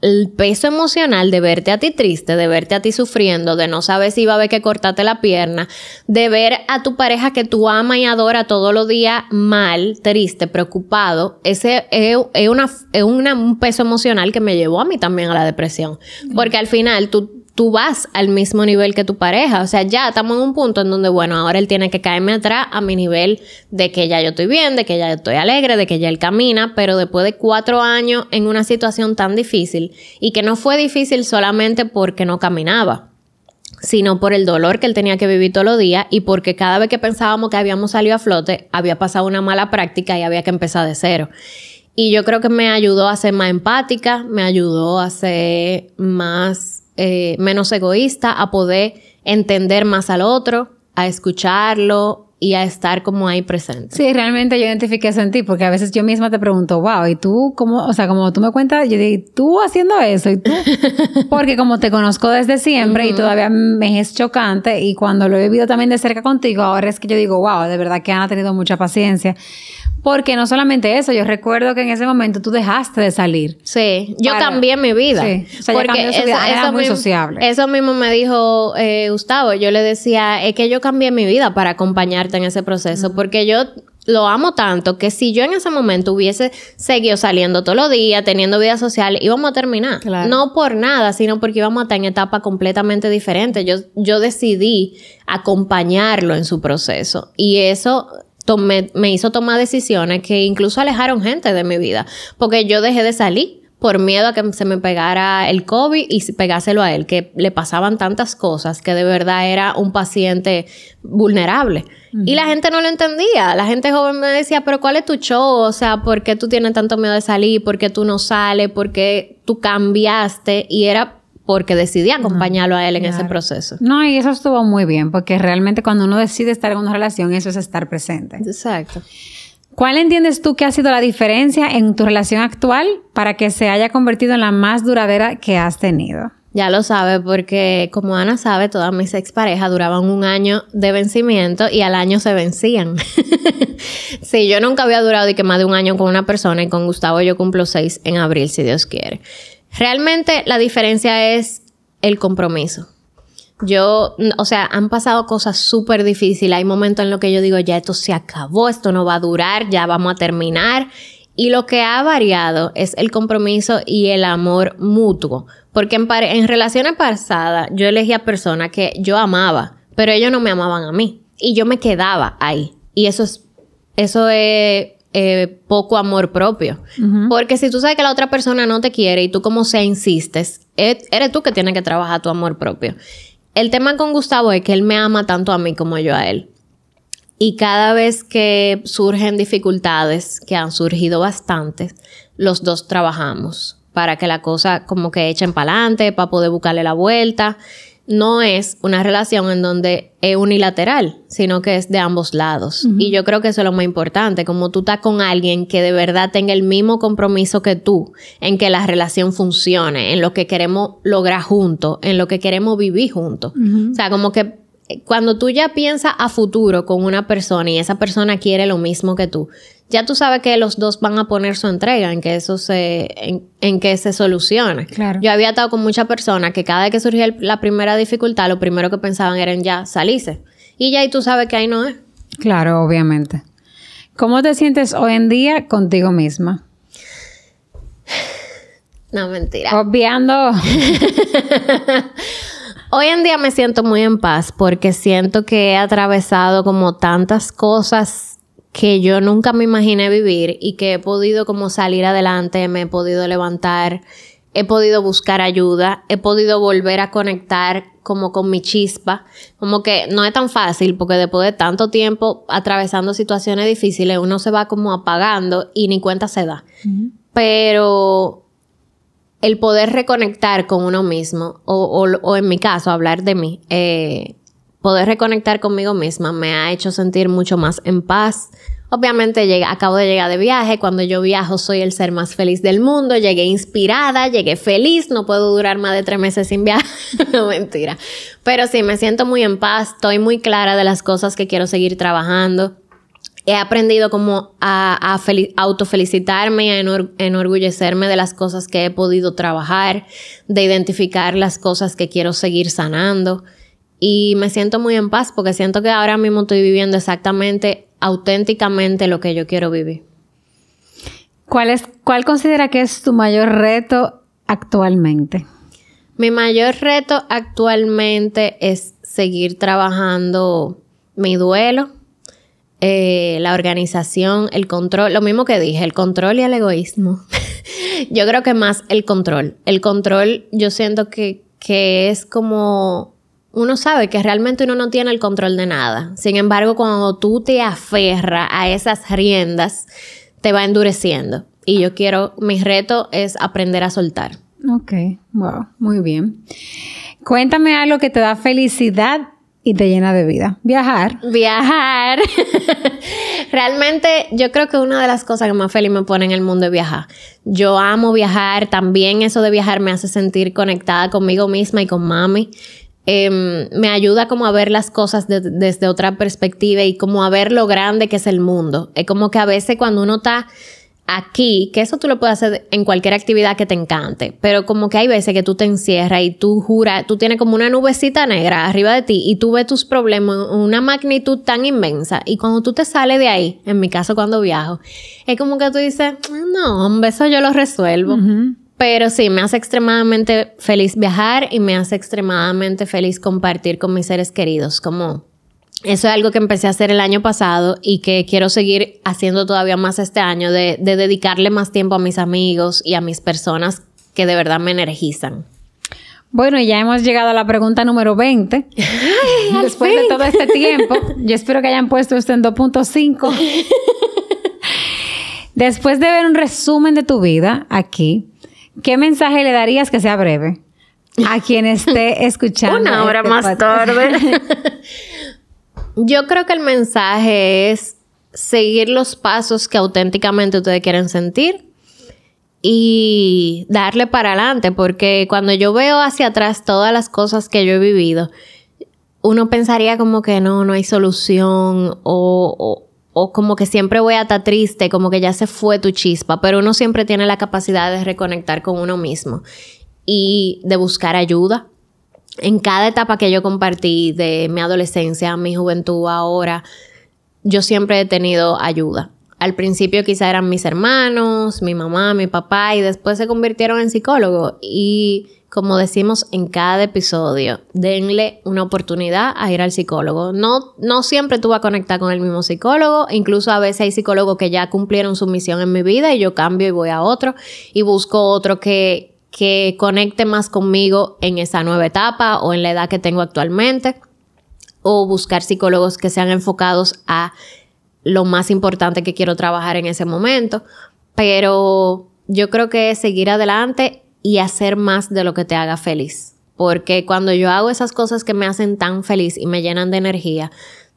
el peso emocional de verte a ti triste, de verte a ti sufriendo, de no saber si va a haber que cortarte la pierna, de ver a tu pareja que tú ama y adora todos los días mal, triste, preocupado, ese es, una, es un peso emocional que me llevó a mí también a la depresión. Porque al final tú tú vas al mismo nivel que tu pareja. O sea, ya estamos en un punto en donde, bueno, ahora él tiene que caerme atrás a mi nivel de que ya yo estoy bien, de que ya yo estoy alegre, de que ya él camina, pero después de cuatro años en una situación tan difícil y que no fue difícil solamente porque no caminaba sino por el dolor que él tenía que vivir todos los días y porque cada vez que pensábamos que habíamos salido a flote, había pasado una mala práctica y había que empezar de cero. Y yo creo que me ayudó a ser más empática, me ayudó a ser más eh, menos egoísta, a poder entender más al otro, a escucharlo y a estar como ahí presente. Sí, realmente yo identifiqué eso en ti, porque a veces yo misma te pregunto, wow, ¿y tú cómo? O sea, como tú me cuentas, yo digo, ¿tú haciendo eso? ¿Y tú? Porque como te conozco desde siempre y todavía me es chocante, y cuando lo he vivido también de cerca contigo, ahora es que yo digo, wow, de verdad que han tenido mucha paciencia. Porque no solamente eso, yo recuerdo que en ese momento tú dejaste de salir. Sí, yo cambié mi vida. Sí, o sea, porque eso, era muy sociable. Eso mismo me dijo eh, Gustavo. Yo le decía, es que yo cambié mi vida para acompañarte en ese proceso, porque yo lo amo tanto que si yo en ese momento hubiese seguido saliendo todos los días, teniendo vida social, íbamos a terminar. No por nada, sino porque íbamos a estar en etapa completamente diferente. Yo, yo decidí acompañarlo en su proceso. Y eso me hizo tomar decisiones que incluso alejaron gente de mi vida, porque yo dejé de salir por miedo a que se me pegara el COVID y pegárselo a él, que le pasaban tantas cosas que de verdad era un paciente vulnerable. Y la gente no lo entendía. La gente joven me decía, pero ¿cuál es tu show? O sea, ¿por qué tú tienes tanto miedo de salir? ¿Por qué tú no sales? ¿Por qué tú cambiaste? Y era porque decidí acompañarlo a él en ese proceso. No, y eso estuvo muy bien, porque realmente cuando uno decide estar en una relación, eso es estar presente. Exacto. ¿Cuál entiendes tú que ha sido la diferencia en tu relación actual para que se haya convertido en la más duradera que has tenido? Ya lo sabe porque como Ana sabe, todas mis exparejas duraban un año de vencimiento y al año se vencían. sí, yo nunca había durado y que más de un año con una persona y con Gustavo yo cumplo seis en abril, si Dios quiere. Realmente la diferencia es el compromiso. Yo, o sea, han pasado cosas súper difíciles. Hay momentos en los que yo digo, ya esto se acabó, esto no va a durar, ya vamos a terminar. Y lo que ha variado es el compromiso y el amor mutuo. Porque en, en relaciones pasadas yo elegía personas que yo amaba, pero ellos no me amaban a mí. Y yo me quedaba ahí. Y eso es, eso es eh, poco amor propio. Porque si tú sabes que la otra persona no te quiere y tú como sea insistes, eres tú que tienes que trabajar tu amor propio. El tema con Gustavo es que él me ama tanto a mí como yo a él. Y cada vez que surgen dificultades, que han surgido bastantes, los dos trabajamos para que la cosa como que echen para adelante, para poder buscarle la vuelta no es una relación en donde es unilateral, sino que es de ambos lados. Y yo creo que eso es lo más importante, como tú estás con alguien que de verdad tenga el mismo compromiso que tú, en que la relación funcione, en lo que queremos lograr juntos, en lo que queremos vivir juntos. O sea, como que cuando tú ya piensas a futuro con una persona y esa persona quiere lo mismo que tú, ya tú sabes que los dos van a poner su entrega en que eso se, en, que se solucione. Claro. Yo había estado con muchas personas que cada vez que surgía la primera dificultad, lo primero que pensaban era en ya salirse. Y ya ahí tú sabes que ahí no es. Claro, obviamente. ¿Cómo te sientes hoy en día contigo misma? No, mentira. Obviando. Hoy en día me siento muy en paz porque siento que he atravesado como tantas cosas que yo nunca me imaginé vivir y que he podido como salir adelante, me he podido levantar, he podido buscar ayuda, he podido volver a conectar como con mi chispa, como que no es tan fácil porque después de tanto tiempo atravesando situaciones difíciles uno se va como apagando y ni cuenta se da. Pero el poder reconectar con uno mismo, o, o, en mi caso, hablar de mí, eh, poder reconectar conmigo misma me ha hecho sentir mucho más en paz. Obviamente llegué, acabo de llegar de viaje, cuando yo viajo soy el ser más feliz del mundo, llegué inspirada, llegué feliz, no puedo durar más de tres meses sin viajar, no mentira. Pero sí, me siento muy en paz, estoy muy clara de las cosas que quiero seguir trabajando. He aprendido como a, a autofelicitarme y a enorgullecerme de las cosas que he podido trabajar, de identificar las cosas que quiero seguir sanando. Y me siento muy en paz porque siento que ahora mismo estoy viviendo exactamente, auténticamente lo que yo quiero vivir. ¿Cuál, es, ¿Cuál considera que es tu mayor reto actualmente? Mi mayor reto actualmente es seguir trabajando mi duelo, eh, la organización, el control, lo mismo que dije, el control y el egoísmo. yo creo que más el control. El control yo siento que, que es como uno sabe que realmente uno no tiene el control de nada. Sin embargo, cuando tú te aferras a esas riendas, te va endureciendo. Y yo quiero, mi reto es aprender a soltar. Ok, wow, muy bien. Cuéntame algo que te da felicidad y te llena de vida. Viajar. Viajar. Realmente yo creo que una de las cosas que más feliz me pone en el mundo es viajar. Yo amo viajar, también eso de viajar me hace sentir conectada conmigo misma y con mami. Em, me ayuda como a ver las cosas desde otra perspectiva y como a ver lo grande que es el mundo. Es como que a veces cuando uno está aquí, que eso tú lo puedes hacer en cualquier actividad que te encante, pero como que hay veces que tú te encierras y tú juras, tú tienes como una nubecita negra arriba de ti y tú ves tus problemas en una magnitud tan inmensa y cuando tú te sales de ahí, en mi caso cuando viajo, es como que tú dices, no, hombre, eso yo lo resuelvo. Pero sí, me hace extremadamente feliz viajar y me hace extremadamente feliz compartir con mis seres queridos. Como Eso es algo que empecé a hacer el año pasado y que quiero seguir haciendo todavía más este año, de, de dedicarle más tiempo a mis amigos y a mis personas que de verdad me energizan. Bueno, ya hemos llegado a la pregunta número 20. Después de todo este tiempo, yo espero que hayan puesto esto en 2.5. Después de ver un resumen de tu vida aquí, ¿qué mensaje le darías que sea breve a quien esté escuchando? Una hora este más podcast? tarde. Yo creo que el mensaje es seguir los pasos que auténticamente ustedes quieren sentir y darle para adelante, porque cuando yo veo hacia atrás todas las cosas que yo he vivido, uno pensaría como que no, no hay solución o, o, o como que siempre voy a estar triste, como que ya se fue tu chispa, pero uno siempre tiene la capacidad de reconectar con uno mismo y de buscar ayuda. En cada etapa que yo compartí de mi adolescencia, mi juventud, ahora, yo siempre he tenido ayuda. Al principio quizá eran mis hermanos, mi mamá, mi papá y después se convirtieron en psicólogos. Y como decimos en cada episodio, denle una oportunidad a ir al psicólogo. No, no siempre tú vas a conectar con el mismo psicólogo, incluso a veces hay psicólogos que ya cumplieron su misión en mi vida y yo cambio y voy a otro y busco otro que, que conecte más conmigo en esa nueva etapa o en la edad que tengo actualmente o buscar psicólogos que sean enfocados a lo más importante que quiero trabajar en ese momento. Pero yo creo que es seguir adelante y hacer más de lo que te haga feliz. Porque cuando yo hago esas cosas que me hacen tan feliz y me llenan de energía,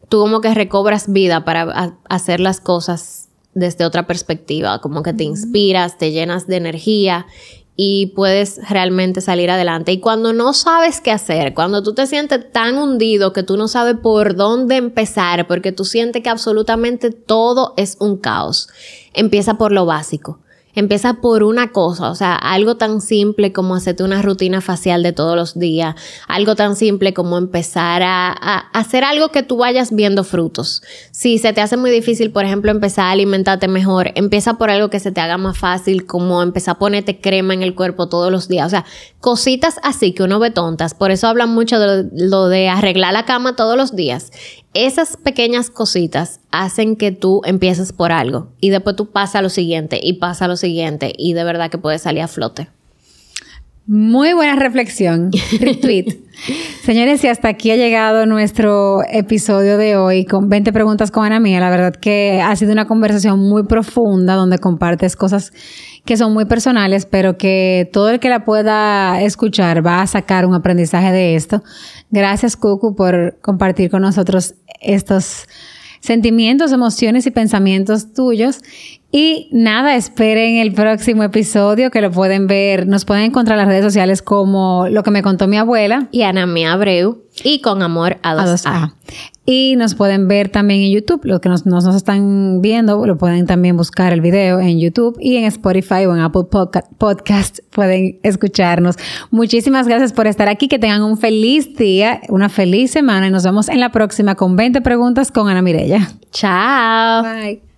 tú como que recobras vida para hacer las cosas desde otra perspectiva, como que te inspiras, te llenas de energía y puedes realmente salir adelante. Y cuando no sabes qué hacer, cuando tú te sientes tan hundido que tú no sabes por dónde empezar, porque tú sientes que absolutamente todo es un caos, empieza por lo básico. Empieza por una cosa, o sea, algo tan simple como hacerte una rutina facial de todos los días, algo tan simple como empezar a, hacer algo que tú vayas viendo frutos. Si se te hace muy difícil, por ejemplo, empezar a alimentarte mejor, empieza por algo que se te haga más fácil, como empezar a ponerte crema en el cuerpo todos los días. O sea, cositas así que uno ve tontas. Por eso hablan mucho de lo de arreglar la cama todos los días. Esas pequeñas cositas hacen que tú empieces por algo y después tú pasas a lo siguiente y pasa a lo siguiente y de verdad que puedes salir a flote. Muy buena reflexión. Retweet. Señores, y hasta aquí ha llegado nuestro episodio de hoy con 20 preguntas con Ana Mía. La verdad que ha sido una conversación muy profunda donde compartes cosas que son muy personales, pero que todo el que la pueda escuchar va a sacar un aprendizaje de esto. Gracias, Cucu, por compartir con nosotros estos sentimientos, emociones y pensamientos tuyos. Y nada, esperen el próximo episodio que lo pueden ver. Nos pueden encontrar en las redes sociales como lo que me contó mi abuela. Y Ana Mía Abreu. Y con amor a 2A. A 2A. Y nos pueden ver también en YouTube. Los que nos, nos, nos, están viendo lo pueden también buscar el video en YouTube y en Spotify o en Apple Podcast pueden escucharnos. Muchísimas gracias por estar aquí. Que tengan un feliz día, una feliz semana y nos vemos en la próxima con 20 preguntas con Ana Mirella. Chao. Bye.